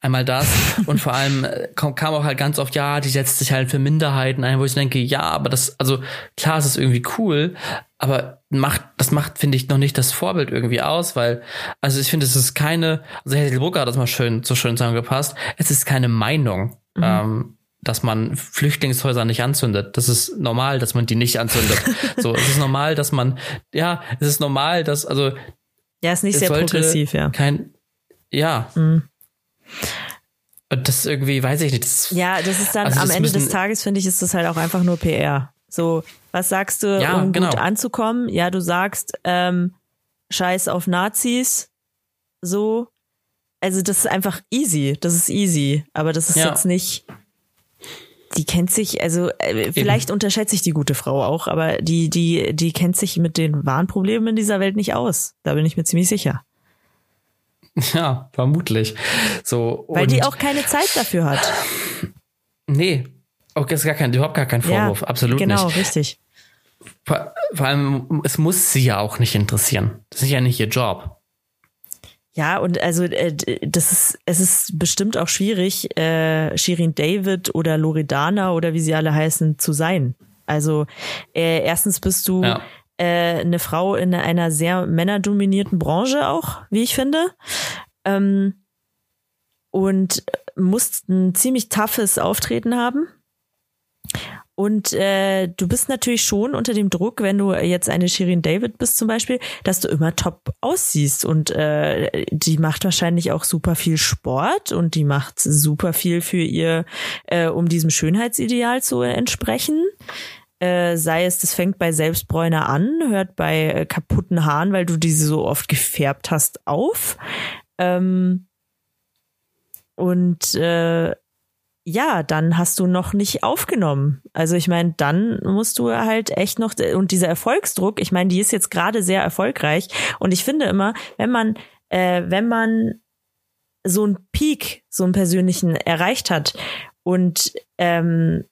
Einmal das und vor allem äh, kam, kam auch halt ganz oft, ja, die setzt sich halt für Minderheiten ein, wo ich denke, ja, aber das, also klar, es ist irgendwie cool, aber macht, das macht, finde ich, noch nicht das Vorbild irgendwie aus, weil, also ich finde, es ist keine, also Hazel Brugger hat das mal schön, so schön zusammengepasst, es ist keine Meinung, mhm. ähm, dass man Flüchtlingshäuser nicht anzündet. Das ist normal, dass man die nicht anzündet. so, es ist normal, dass man, ja, es ist normal, dass, also. Ja, ist nicht sehr progressiv, ja. Kein, ja. Mhm. Und das irgendwie, weiß ich nicht. Das, ja, das ist dann also am Ende des Tages, finde ich, ist das halt auch einfach nur PR. So, was sagst du, ja, um genau. gut anzukommen? Ja, du sagst, ähm, Scheiß auf Nazis. So. Also, das ist einfach easy. Das ist easy. Aber das ist ja. jetzt nicht. Die kennt sich, also äh, vielleicht Eben. unterschätze ich die gute Frau auch, aber die, die, die kennt sich mit den wahren Problemen in dieser Welt nicht aus. Da bin ich mir ziemlich sicher. Ja, vermutlich. So, Weil die auch keine Zeit dafür hat. Nee, okay, ist gar kein, überhaupt gar kein Vorwurf, ja, absolut genau, nicht. Genau, richtig. Vor, vor, allem, es muss sie ja auch nicht interessieren. Das ist ja nicht ihr Job. Ja, und also äh, das ist, es ist bestimmt auch schwierig, äh, Shirin David oder Loredana oder wie sie alle heißen, zu sein. Also äh, erstens bist du ja äh, eine Frau in einer sehr männerdominierten Branche auch, wie ich finde. Ähm, und musst ein ziemlich toughes Auftreten haben. Und äh, du bist natürlich schon unter dem Druck, wenn du jetzt eine Shirin David bist zum Beispiel, dass du immer top aussiehst. Und äh, die macht wahrscheinlich auch super viel Sport und die macht super viel für ihr, äh, um diesem Schönheitsideal zu entsprechen. Äh, sei es, das fängt bei Selbstbräuner an, hört bei äh, kaputten Haaren, weil du diese so oft gefärbt hast, auf. Ähm, und äh, ja, dann hast du noch nicht aufgenommen. Also ich meine, dann musst du halt echt noch und dieser Erfolgsdruck, ich meine, die ist jetzt gerade sehr erfolgreich und ich finde immer, wenn man äh, wenn man so einen Peak, so einen persönlichen erreicht hat und ähm,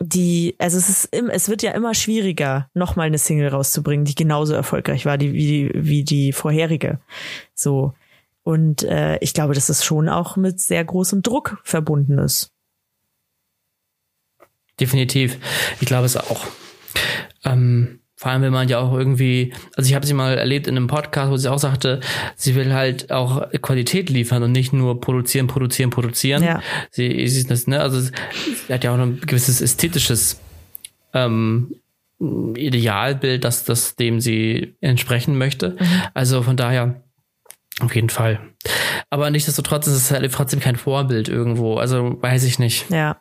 die, also es ist, es wird ja immer schwieriger, nochmal eine Single rauszubringen, die genauso erfolgreich war die, wie, wie die vorherige. So. Und äh, ich glaube, dass es schon auch mit sehr großem Druck verbunden ist. Definitiv. Ich glaube es auch. Ähm, vor allem, wenn man ja auch irgendwie, also ich habe sie mal erlebt in einem Podcast, wo sie auch sagte, sie will halt auch Qualität liefern und nicht nur produzieren, produzieren, produzieren. Ja. Sie, sie ist das, ne, also sie hat ja auch ein gewisses ästhetisches ähm, Idealbild, dass das dem sie entsprechen möchte. Mhm. Also von daher auf jeden Fall. Aber nichtsdestotrotz ist es halt trotzdem kein Vorbild irgendwo. Also weiß ich nicht. Ja.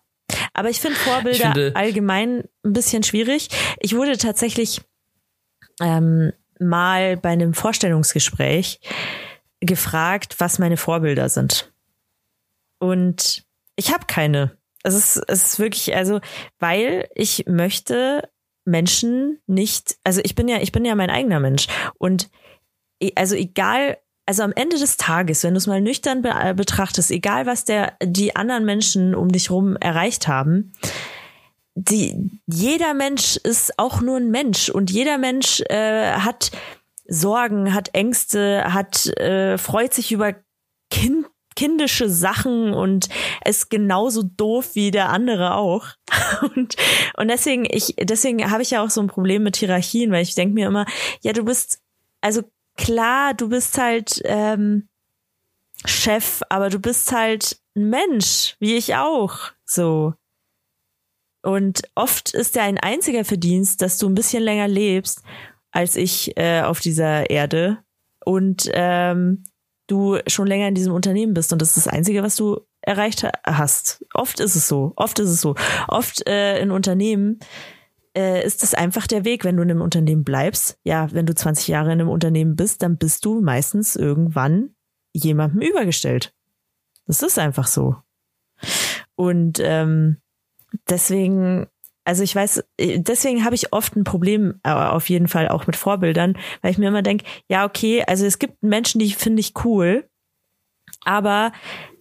Aber ich finde Vorbilder ich finde, allgemein ein bisschen schwierig. Ich wurde tatsächlich ähm, mal bei einem Vorstellungsgespräch gefragt, was meine Vorbilder sind. Und ich habe keine. Es ist, es ist wirklich, also, weil ich möchte Menschen nicht, also ich bin ja, ich bin ja mein eigener Mensch. Und also egal, also am Ende des Tages, wenn du es mal nüchtern be äh, betrachtest, egal was der, die anderen Menschen um dich rum erreicht haben, die, jeder Mensch ist auch nur ein Mensch und jeder Mensch äh, hat Sorgen, hat Ängste, hat äh, freut sich über kind, kindische Sachen und ist genauso doof wie der andere auch. Und, und deswegen, ich, deswegen habe ich ja auch so ein Problem mit Hierarchien, weil ich denke mir immer, ja, du bist, also klar, du bist halt ähm, Chef, aber du bist halt ein Mensch, wie ich auch. So. Und oft ist ja ein einziger Verdienst, dass du ein bisschen länger lebst als ich äh, auf dieser Erde und ähm, du schon länger in diesem Unternehmen bist und das ist das Einzige, was du erreicht hast. Oft ist es so. Oft ist es so. Oft äh, in Unternehmen äh, ist es einfach der Weg, wenn du in einem Unternehmen bleibst. Ja, wenn du 20 Jahre in einem Unternehmen bist, dann bist du meistens irgendwann jemandem übergestellt. Das ist einfach so. Und ähm, deswegen, also ich weiß, deswegen habe ich oft ein Problem äh, auf jeden Fall auch mit Vorbildern, weil ich mir immer denke, ja, okay, also es gibt Menschen, die finde ich cool, aber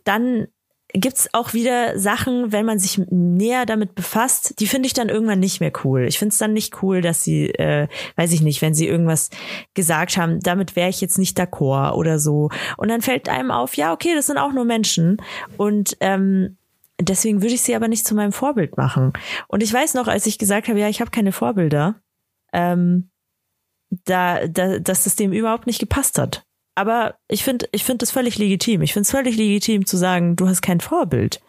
dann gibt's auch wieder Sachen, wenn man sich näher damit befasst, die finde ich dann irgendwann nicht mehr cool. Ich finde es dann nicht cool, dass sie, äh, weiß ich nicht, wenn sie irgendwas gesagt haben, damit wäre ich jetzt nicht d'accord oder so. Und dann fällt einem auf, ja, okay, das sind auch nur Menschen. Und ähm, deswegen würde ich sie aber nicht zu meinem Vorbild machen. Und ich weiß noch, als ich gesagt habe, ja, ich habe keine Vorbilder, ähm, da, da, dass das dem überhaupt nicht gepasst hat. Aber ich finde, ich finde das völlig legitim. Ich finde es völlig legitim zu sagen, du hast kein Vorbild.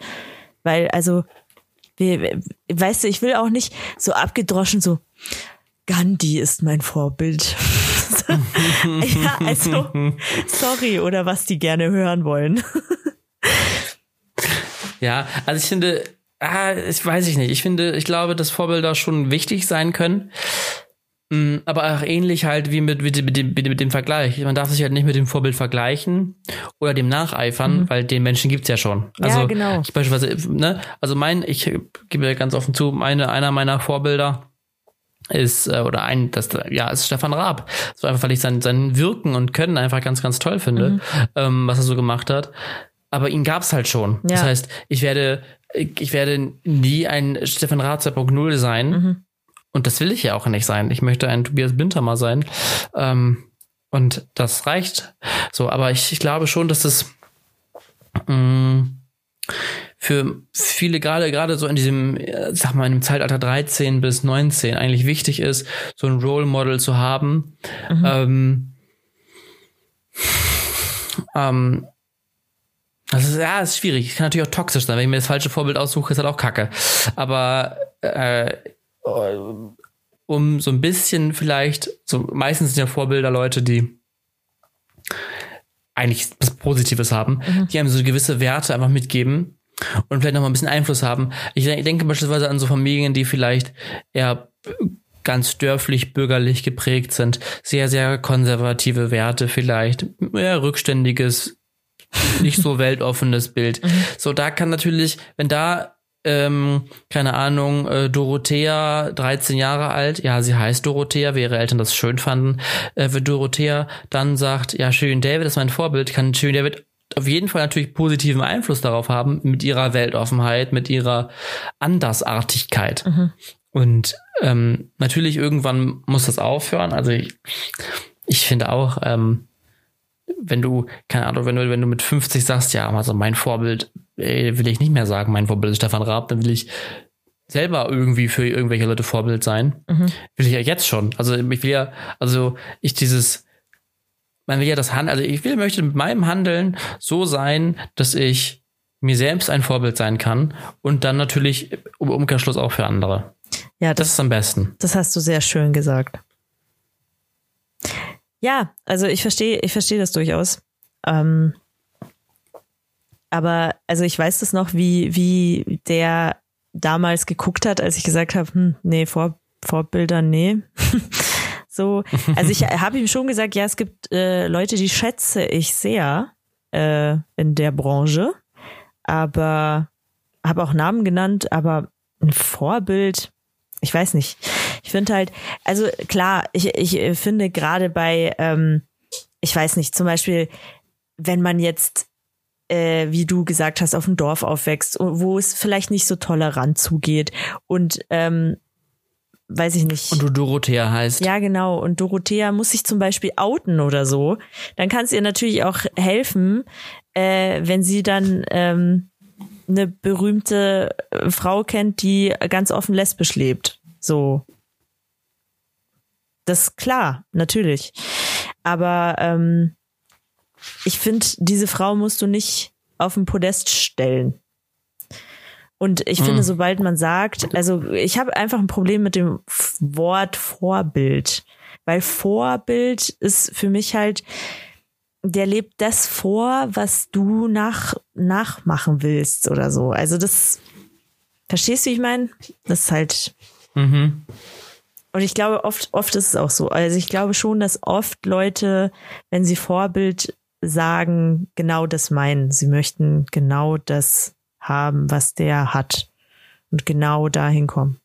Weil, also, wie, weißt du, ich will auch nicht so abgedroschen so, Gandhi ist mein Vorbild. ja, also, sorry, oder was die gerne hören wollen. ja, also ich finde, ah, ich weiß ich nicht. Ich finde, ich glaube, dass Vorbilder schon wichtig sein können. Mm, aber auch ähnlich halt wie mit, mit, mit, dem, mit dem Vergleich. Man darf sich halt nicht mit dem Vorbild vergleichen oder dem nacheifern, mhm. weil den Menschen gibt's ja schon. Also ja, genau. ich beispielsweise, ne, also mein, ich gebe ganz offen zu, meine, einer meiner Vorbilder ist, äh, oder ein, das, ja, ist Stefan Raab. So einfach, weil ich sein, sein Wirken und Können einfach ganz, ganz toll finde, mhm. ähm, was er so gemacht hat. Aber ihn gab's halt schon. Ja. Das heißt, ich werde, ich werde nie ein Stefan Raab 2.0 sein. Mhm und das will ich ja auch nicht sein. Ich möchte ein Tobias Bintermer sein. Ähm, und das reicht so. Aber ich, ich glaube schon, dass das mh, mm, für viele gerade gerade so in diesem, äh, sag mal, in dem Zeitalter 13 bis 19 eigentlich wichtig ist, so ein Role Model zu haben. Mhm. Ähm, ähm, das ist, ja, ist schwierig. Es kann natürlich auch toxisch sein. Wenn ich mir das falsche Vorbild aussuche, ist halt auch kacke. Aber äh, um so ein bisschen vielleicht, so meistens sind ja Vorbilder Leute, die eigentlich was Positives haben, mhm. die einem so gewisse Werte einfach mitgeben und vielleicht noch mal ein bisschen Einfluss haben. Ich denke beispielsweise an so Familien, die vielleicht eher ganz dörflich, bürgerlich geprägt sind, sehr, sehr konservative Werte vielleicht, eher rückständiges, nicht so weltoffenes Bild. Mhm. So, da kann natürlich, wenn da ähm, keine Ahnung, äh, Dorothea, 13 Jahre alt, ja, sie heißt Dorothea, wie ihre Eltern das schön fanden, äh, wenn Dorothea dann sagt, ja, Shirin David ist mein Vorbild, kann Shirin David auf jeden Fall natürlich positiven Einfluss darauf haben, mit ihrer Weltoffenheit, mit ihrer Andersartigkeit. Mhm. Und ähm, natürlich irgendwann muss das aufhören. Also ich, ich finde auch, ähm, wenn du, keine Ahnung, wenn du, wenn du mit 50 sagst, ja, also mein Vorbild, ey, will ich nicht mehr sagen, mein Vorbild ist Stefan Raab, dann will ich selber irgendwie für irgendwelche Leute Vorbild sein. Mhm. Will ich ja jetzt schon. Also ich will ja, also ich dieses, man will ja das Handeln, also ich will, möchte mit meinem Handeln so sein, dass ich mir selbst ein Vorbild sein kann und dann natürlich im Umkehrschluss auch für andere. Ja, das, das ist am besten. Das hast du sehr schön gesagt. Ja, also ich verstehe, ich verstehe das durchaus. Ähm, aber also ich weiß das noch, wie, wie der damals geguckt hat, als ich gesagt habe, hm, nee, Vor, Vorbilder, nee. so, also ich habe ihm schon gesagt, ja, es gibt äh, Leute, die schätze ich sehr äh, in der Branche, aber habe auch Namen genannt, aber ein Vorbild, ich weiß nicht. Ich finde halt, also klar, ich, ich finde gerade bei, ähm, ich weiß nicht, zum Beispiel, wenn man jetzt, äh, wie du gesagt hast, auf dem Dorf aufwächst, wo es vielleicht nicht so tolerant zugeht und ähm, weiß ich nicht. Und du Dorothea heißt. Ja, genau. Und Dorothea muss sich zum Beispiel outen oder so. Dann kann es ihr natürlich auch helfen, äh, wenn sie dann ähm, eine berühmte äh, Frau kennt, die ganz offen lesbisch lebt. So. Das ist klar, natürlich. Aber ähm, ich finde, diese Frau musst du nicht auf den Podest stellen. Und ich finde, hm. sobald man sagt, also ich habe einfach ein Problem mit dem Wort Vorbild, weil Vorbild ist für mich halt, der lebt das vor, was du nach, nachmachen willst oder so. Also das, verstehst du, wie ich meine? Das ist halt. Mhm. Und ich glaube, oft, oft ist es auch so. Also ich glaube schon, dass oft Leute, wenn sie Vorbild sagen, genau das meinen. Sie möchten genau das haben, was der hat. Und genau dahin kommen.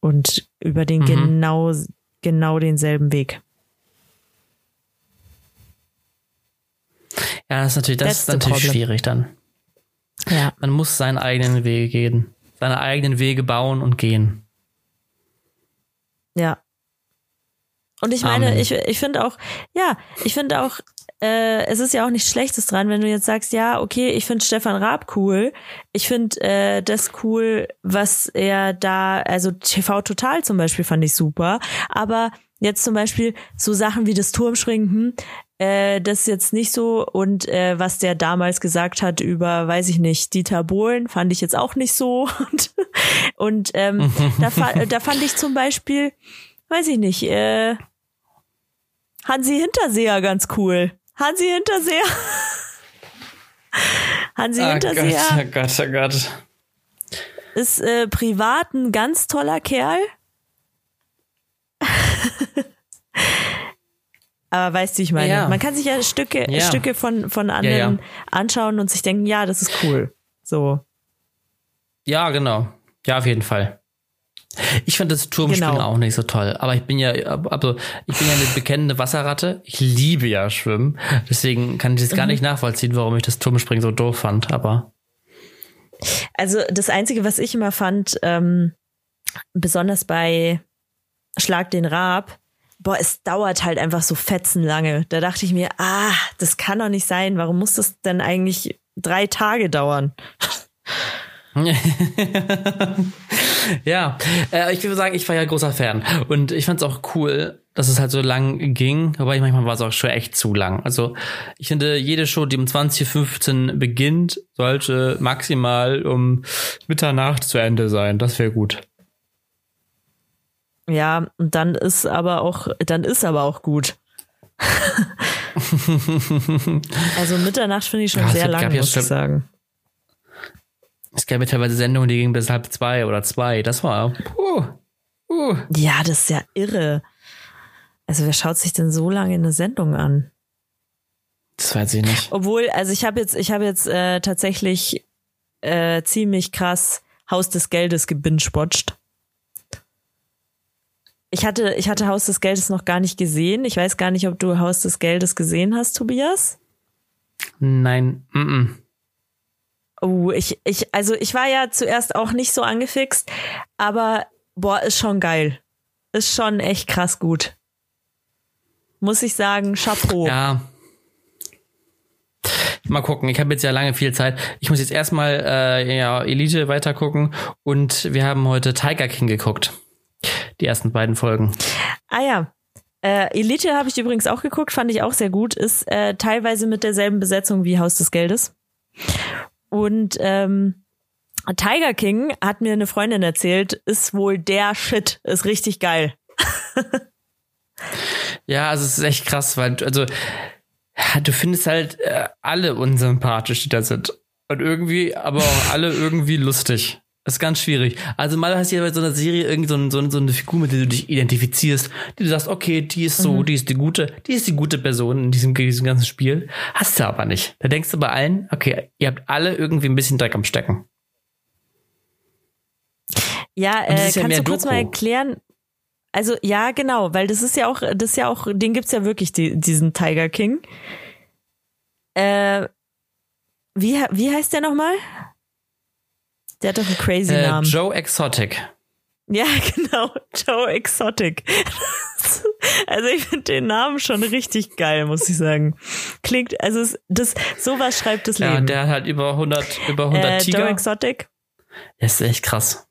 Und über den mhm. genau, genau denselben Weg. Ja, das ist natürlich, das ist natürlich schwierig dann. Ja. Man muss seinen eigenen Wege gehen. Seine eigenen Wege bauen und gehen. Ja. Und ich meine, Amen. ich, ich finde auch, ja, ich finde auch, äh, es ist ja auch nichts Schlechtes dran, wenn du jetzt sagst, ja, okay, ich finde Stefan Raab cool. Ich finde äh, das cool, was er da, also TV Total zum Beispiel fand ich super. Aber jetzt zum Beispiel so Sachen wie das Turmschrinken, äh, das jetzt nicht so. Und äh, was der damals gesagt hat über, weiß ich nicht, Dieter Bohlen, fand ich jetzt auch nicht so. und und ähm, da, da fand ich zum Beispiel, weiß ich nicht, äh, Hansi Hinterseher ganz cool. Hansi Hinterseher. Hansi oh Hinterseher. Gott, oh Gott, oh Gott. Ist äh, privat ein ganz toller Kerl. Aber weißt du, ich meine, ja. man kann sich ja Stücke, ja. Stücke von, von anderen ja, anschauen und sich denken, ja, das ist cool. So. Ja, genau. Ja, auf jeden Fall. Ich fand das Turmspringen genau. auch nicht so toll, aber ich bin ja, also ich bin ja eine bekennende Wasserratte. Ich liebe ja Schwimmen, deswegen kann ich das gar mhm. nicht nachvollziehen, warum ich das Turmspringen so doof fand. Aber also das Einzige, was ich immer fand, ähm, besonders bei Schlag den Rab, boah, es dauert halt einfach so fetzenlange. Da dachte ich mir, ah, das kann doch nicht sein. Warum muss das denn eigentlich drei Tage dauern? ja, äh, ich würde sagen, ich war ja großer Fan und ich fand es auch cool, dass es halt so lang ging, aber manchmal war es auch schon echt zu lang. Also ich finde, jede Show, die um 20.15 beginnt, sollte maximal um Mitternacht zu Ende sein. Das wäre gut. Ja, und dann ist aber auch, dann ist aber auch gut. also Mitternacht finde ich schon ja, sehr lang, muss ich sagen. Es gab ja teilweise Sendungen, die gingen bis halb zwei oder zwei. Das war. Uh, uh. Ja, das ist ja irre. Also wer schaut sich denn so lange eine Sendung an? Das weiß ich nicht. Obwohl, also ich habe jetzt, ich habe jetzt äh, tatsächlich äh, ziemlich krass Haus des Geldes gebingewatcht. Ich hatte, ich hatte Haus des Geldes noch gar nicht gesehen. Ich weiß gar nicht, ob du Haus des Geldes gesehen hast, Tobias. Nein. Mm -mm. Oh, ich, ich, also ich war ja zuerst auch nicht so angefixt, aber boah, ist schon geil. Ist schon echt krass gut. Muss ich sagen, Chapeau. Ja. Mal gucken, ich habe jetzt ja lange viel Zeit. Ich muss jetzt erstmal äh, ja, Elite weitergucken und wir haben heute Tiger King geguckt. Die ersten beiden Folgen. Ah ja. Äh, Elite habe ich übrigens auch geguckt, fand ich auch sehr gut. Ist äh, teilweise mit derselben Besetzung wie Haus des Geldes. Und ähm, Tiger King hat mir eine Freundin erzählt, ist wohl der Shit, ist richtig geil. ja, also es ist echt krass, weil also du findest halt äh, alle unsympathisch, die da sind. Und irgendwie, aber auch alle irgendwie lustig. Das ist ganz schwierig. Also mal hast du ja bei so einer Serie irgendwie so, so, so, eine Figur, mit der du dich identifizierst, die du sagst, okay, die ist so, mhm. die ist die gute, die ist die gute Person in diesem, diesem ganzen Spiel. Hast du aber nicht. Da denkst du bei allen, okay, ihr habt alle irgendwie ein bisschen Dreck am Stecken. Ja, äh, kannst ja du kurz Doku. mal erklären? Also ja, genau, weil das ist ja auch, das ist ja auch, den gibt's ja wirklich, die, diesen Tiger King. Äh, wie, wie heißt der nochmal? Der hat doch einen crazy äh, Namen. Joe Exotic. Ja, genau. Joe Exotic. also ich finde den Namen schon richtig geil, muss ich sagen. Klingt, also das, sowas schreibt das Leben. Ja, der hat halt über 100, über 100 äh, Tiger. Joe Exotic. Das ist echt krass.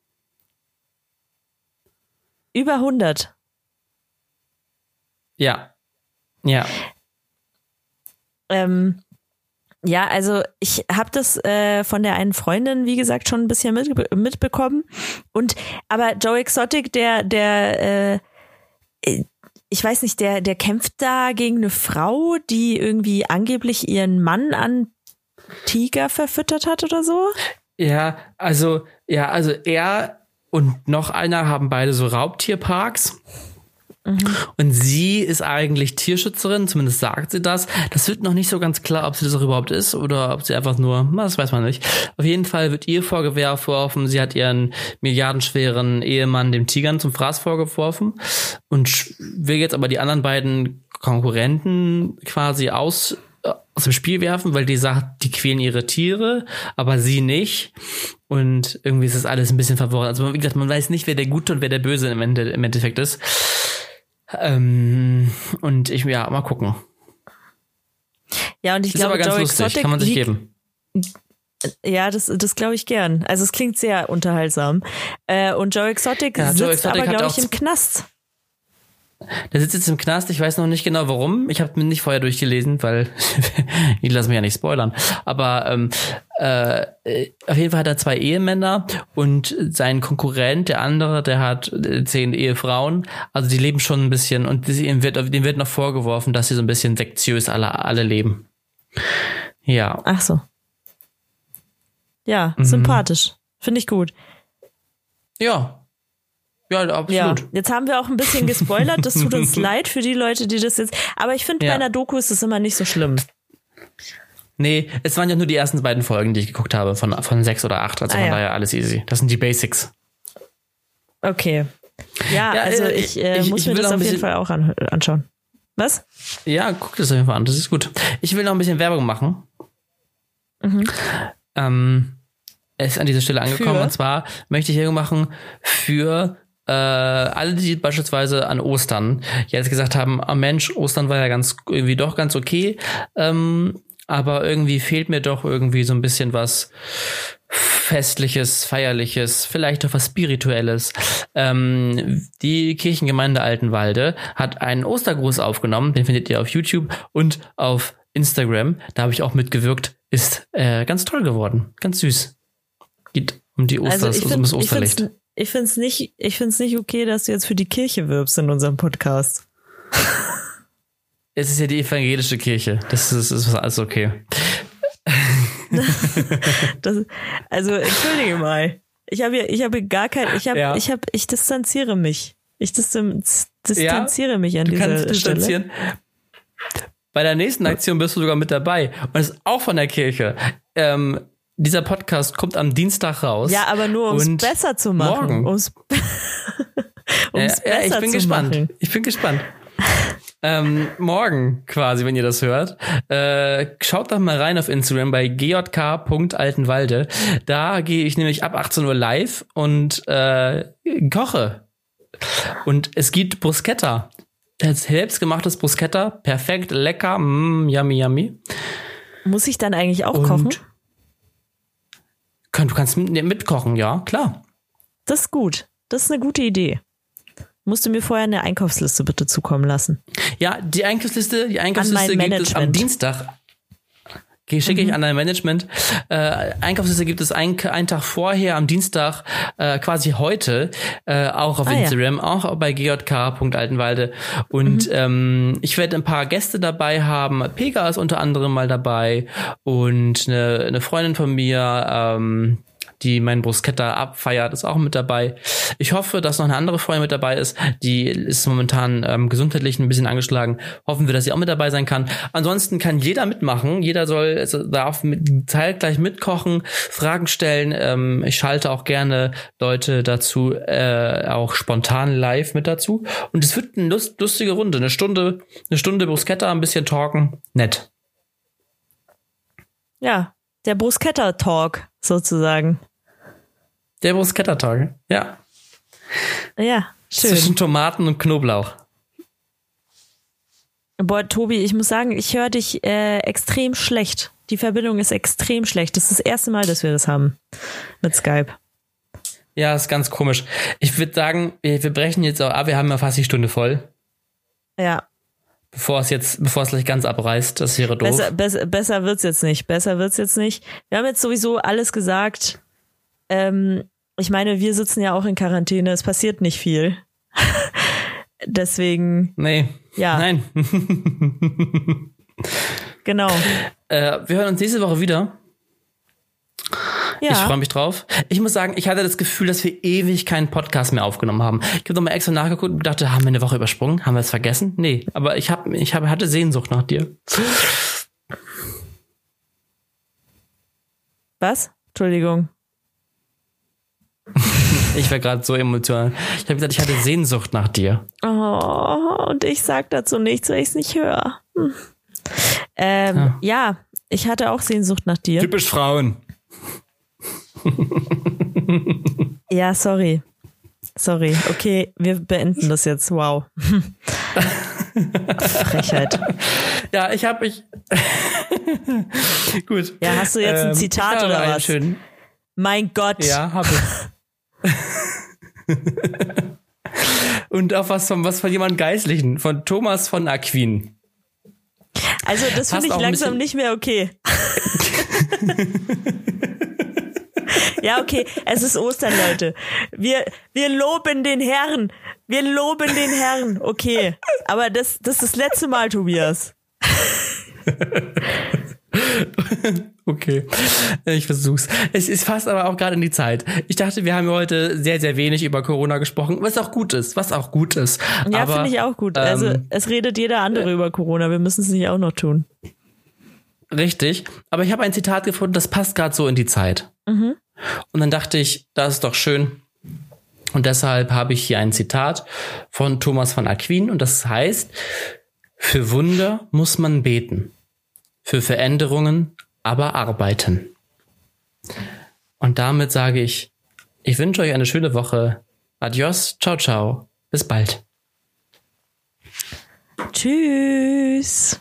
Über 100. Ja. Ja. Ähm, ja, also ich habe das äh, von der einen Freundin, wie gesagt, schon ein bisschen mit, mitbekommen. Und aber Joe Exotic, der, der, äh, ich weiß nicht, der, der kämpft da gegen eine Frau, die irgendwie angeblich ihren Mann an Tiger verfüttert hat oder so. Ja, also, ja, also er und noch einer haben beide so Raubtierparks. Mhm. Und sie ist eigentlich Tierschützerin, zumindest sagt sie das. Das wird noch nicht so ganz klar, ob sie das auch überhaupt ist oder ob sie einfach nur, das weiß man nicht. Auf jeden Fall wird ihr vorgeworfen, sie hat ihren milliardenschweren Ehemann dem Tigern zum Fraß vorgeworfen und will jetzt aber die anderen beiden Konkurrenten quasi aus aus dem Spiel werfen, weil die sagt, die quälen ihre Tiere, aber sie nicht. Und irgendwie ist das alles ein bisschen verworren. Also wie gesagt, man weiß nicht, wer der Gute und wer der Böse im, Ende, im Endeffekt ist. Ähm, und ich, ja, mal gucken. Ja, und ich Ist glaube, aber ganz Joe lustig, Exotic kann man sich geben. Ja, das, das glaube ich gern. Also es klingt sehr unterhaltsam. Äh, und Joe Exotic Ja, sitzt Joe Exotic aber, glaube ich, im Knast. Der sitzt jetzt im Knast, ich weiß noch nicht genau warum. Ich habe mir nicht vorher durchgelesen, weil ich lasse mich ja nicht spoilern. Aber ähm, äh, auf jeden Fall hat er zwei Ehemänner und sein Konkurrent, der andere, der hat äh, zehn Ehefrauen. Also die leben schon ein bisschen und ihm wird, dem wird noch vorgeworfen, dass sie so ein bisschen sektiös alle, alle leben. Ja. Ach so. Ja, Mhm. sympathisch. Finde ich gut. Ja. Ja, absolut. Ja, jetzt haben wir auch ein bisschen gespoilert. Das tut uns leid für die Leute, die das jetzt. Aber ich finde, Ja. bei einer Doku ist das immer nicht so schlimm. Nee, es waren ja nur die ersten beiden Folgen, die ich geguckt habe, von, von sechs oder acht. Also Ah, von ja. daher alles easy. Das sind die Basics. Okay. Ja, Ja, also äh, ich, äh, ich- muss ich mir das auf jeden Fall auch an, anschauen. Was? Ja, guck das auf jeden Fall an. Das ist gut. Ich will noch ein bisschen Werbung machen. Mhm. Ähm, es ist an dieser Stelle angekommen. Für? Und zwar möchte ich Werbung machen für äh, alle, die beispielsweise an Ostern jetzt gesagt haben, ah Mensch, Ostern war ja ganz irgendwie doch ganz okay, ähm, aber irgendwie fehlt mir doch irgendwie so ein bisschen was Festliches, Feierliches, vielleicht auch was Spirituelles. Ähm, die Kirchengemeinde Altenwalde hat einen Ostergruß aufgenommen, den findet ihr auf YouTube und auf Instagram. Da habe ich auch mitgewirkt. Ist äh, ganz toll geworden, ganz süß. Geht um die Oster, Also ich um das Osterlicht. Es ich find's nicht, ich find's nicht okay, dass du jetzt für die Kirche wirbst in unserem Podcast. Es ist ja die evangelische Kirche. Das ist, ist alles okay. Das, also entschuldige mal. Ich habe hier, ich habe gar kein, ich habe, Ja. ich habe, ich distanziere mich. Ich distan- distanziere mich an Du dieser kannst Stelle. distanzieren. Bei der nächsten Aktion bist du sogar mit dabei. Und es ist auch von der Kirche. Ähm, dieser Podcast kommt am Dienstag raus. Ja, aber nur um es besser zu machen. morgen. Um's, um's ja, ja, ich besser bin zu gespannt. machen. Ich bin gespannt. ähm, morgen quasi, wenn ihr das hört, äh, schaut doch mal rein auf Instagram bei gjk.altenwalde. Da gehe ich nämlich ab 18 Uhr live und äh, koche. Und es gibt Bruschetta. Selbstgemachtes Bruschetta. Perfekt, lecker, mm, yummy, yummy. Muss ich dann eigentlich auch Und- kochen? Kann- Du kannst mit, mitkochen, ja, klar. Das ist gut. Das ist eine gute Idee. Musst du mir vorher eine Einkaufsliste bitte zukommen lassen. Ja, die Einkaufsliste, die Einkaufsliste gibt es am. Dienstag. Schicke ich an dein Management. Äh, Einkaufsliste gibt es ein, einen Tag vorher, am Dienstag, äh, quasi heute, äh, auch auf Ah, ja. Instagram, auch bei gjk.altenwalde. Und ähm, ich werde ein paar Gäste dabei haben. Pega ist unter anderem mal dabei und eine, eine Freundin von mir, ähm, die meinen Bruschetta abfeiert, ist auch mit dabei. Ich hoffe, dass noch eine andere Freundin mit dabei ist. Die ist momentan ähm, gesundheitlich ein bisschen angeschlagen. Hoffen wir, dass sie auch mit dabei sein kann. Ansonsten kann jeder mitmachen. Jeder soll, also darf mit, zeitgleich mitkochen, Fragen stellen. Ähm, ich schalte auch gerne Leute dazu, äh, auch spontan live mit dazu. Und es wird eine lust, lustige Runde. Eine Stunde, eine Stunde Bruschetta, ein bisschen talken. Nett. Ja, der Bruschetta-Talk sozusagen. Der Bruschetta-Tag. Ja. Ja, schön. Zwischen Tomaten und Knoblauch. Boah, Tobi, ich muss sagen, ich höre dich äh, extrem schlecht. Die Verbindung ist extrem schlecht. Das ist das erste Mal, dass wir das haben mit Skype. Ja, ist ganz komisch. Ich würde sagen, wir, wir brechen jetzt auch ab. Wir haben ja fast die Stunde voll. Ja, Bevor es jetzt, bevor es gleich ganz abreißt, das wäre doof. besser, besser, besser wird's jetzt nicht. Besser wird's jetzt nicht. Wir haben jetzt sowieso alles gesagt. Ähm, ich meine, wir sitzen ja auch in Quarantäne. Es passiert nicht viel. Deswegen, Nee. Ja. Nein. genau. äh, wir hören uns nächste Woche wieder. Ja. Ich freue mich drauf. Ich muss sagen, ich hatte das Gefühl, dass wir ewig keinen Podcast mehr aufgenommen haben. Ich habe nochmal extra nachgeguckt und dachte, haben wir eine Woche übersprungen? Haben wir es vergessen? Nee, aber ich, hab, ich hab, hatte Sehnsucht nach dir. Was? Entschuldigung. Ich war gerade so emotional. Ich habe gesagt, ich hatte Sehnsucht nach dir. Oh, und ich sag dazu nichts, weil ich es nicht höre. Hm. Ähm, Ja. ja, ich hatte auch Sehnsucht nach dir. Typisch Frauen. Ja, sorry. Sorry. Okay, wir beenden das jetzt. Wow. Frechheit. Ja, ich habe ich. Gut. Ja, hast du jetzt ein Ähm, Zitat oder was? Schönen, Mein Gott. ja, habe ich. Und auch was von was von jemand Geistlichen, von Thomas von Aquin. Also das finde ich langsam nicht mehr okay. Ja, okay, es ist Ostern, Leute. Wir, wir loben den Herrn. Wir loben den Herrn. Okay. Aber das, das ist das letzte Mal, Tobias. Okay, ich versuch's. Es ist fast aber auch gerade in die Zeit. Ich dachte, wir haben heute sehr, sehr wenig über Corona gesprochen, was auch gut ist, was auch gut ist. Ja, finde ich auch gut. Also ähm, es redet jeder andere über Corona. Wir müssen es nicht auch noch tun. Richtig, aber ich habe ein Zitat gefunden, das passt gerade so in die Zeit. Mhm. Und dann dachte ich, das ist doch schön. Und deshalb habe ich hier ein Zitat von Thomas von Aquin und das heißt, für Wunder muss man beten, für Veränderungen aber arbeiten. Und damit sage ich, ich wünsche euch eine schöne Woche. Adios, ciao, ciao, bis bald. Tschüss.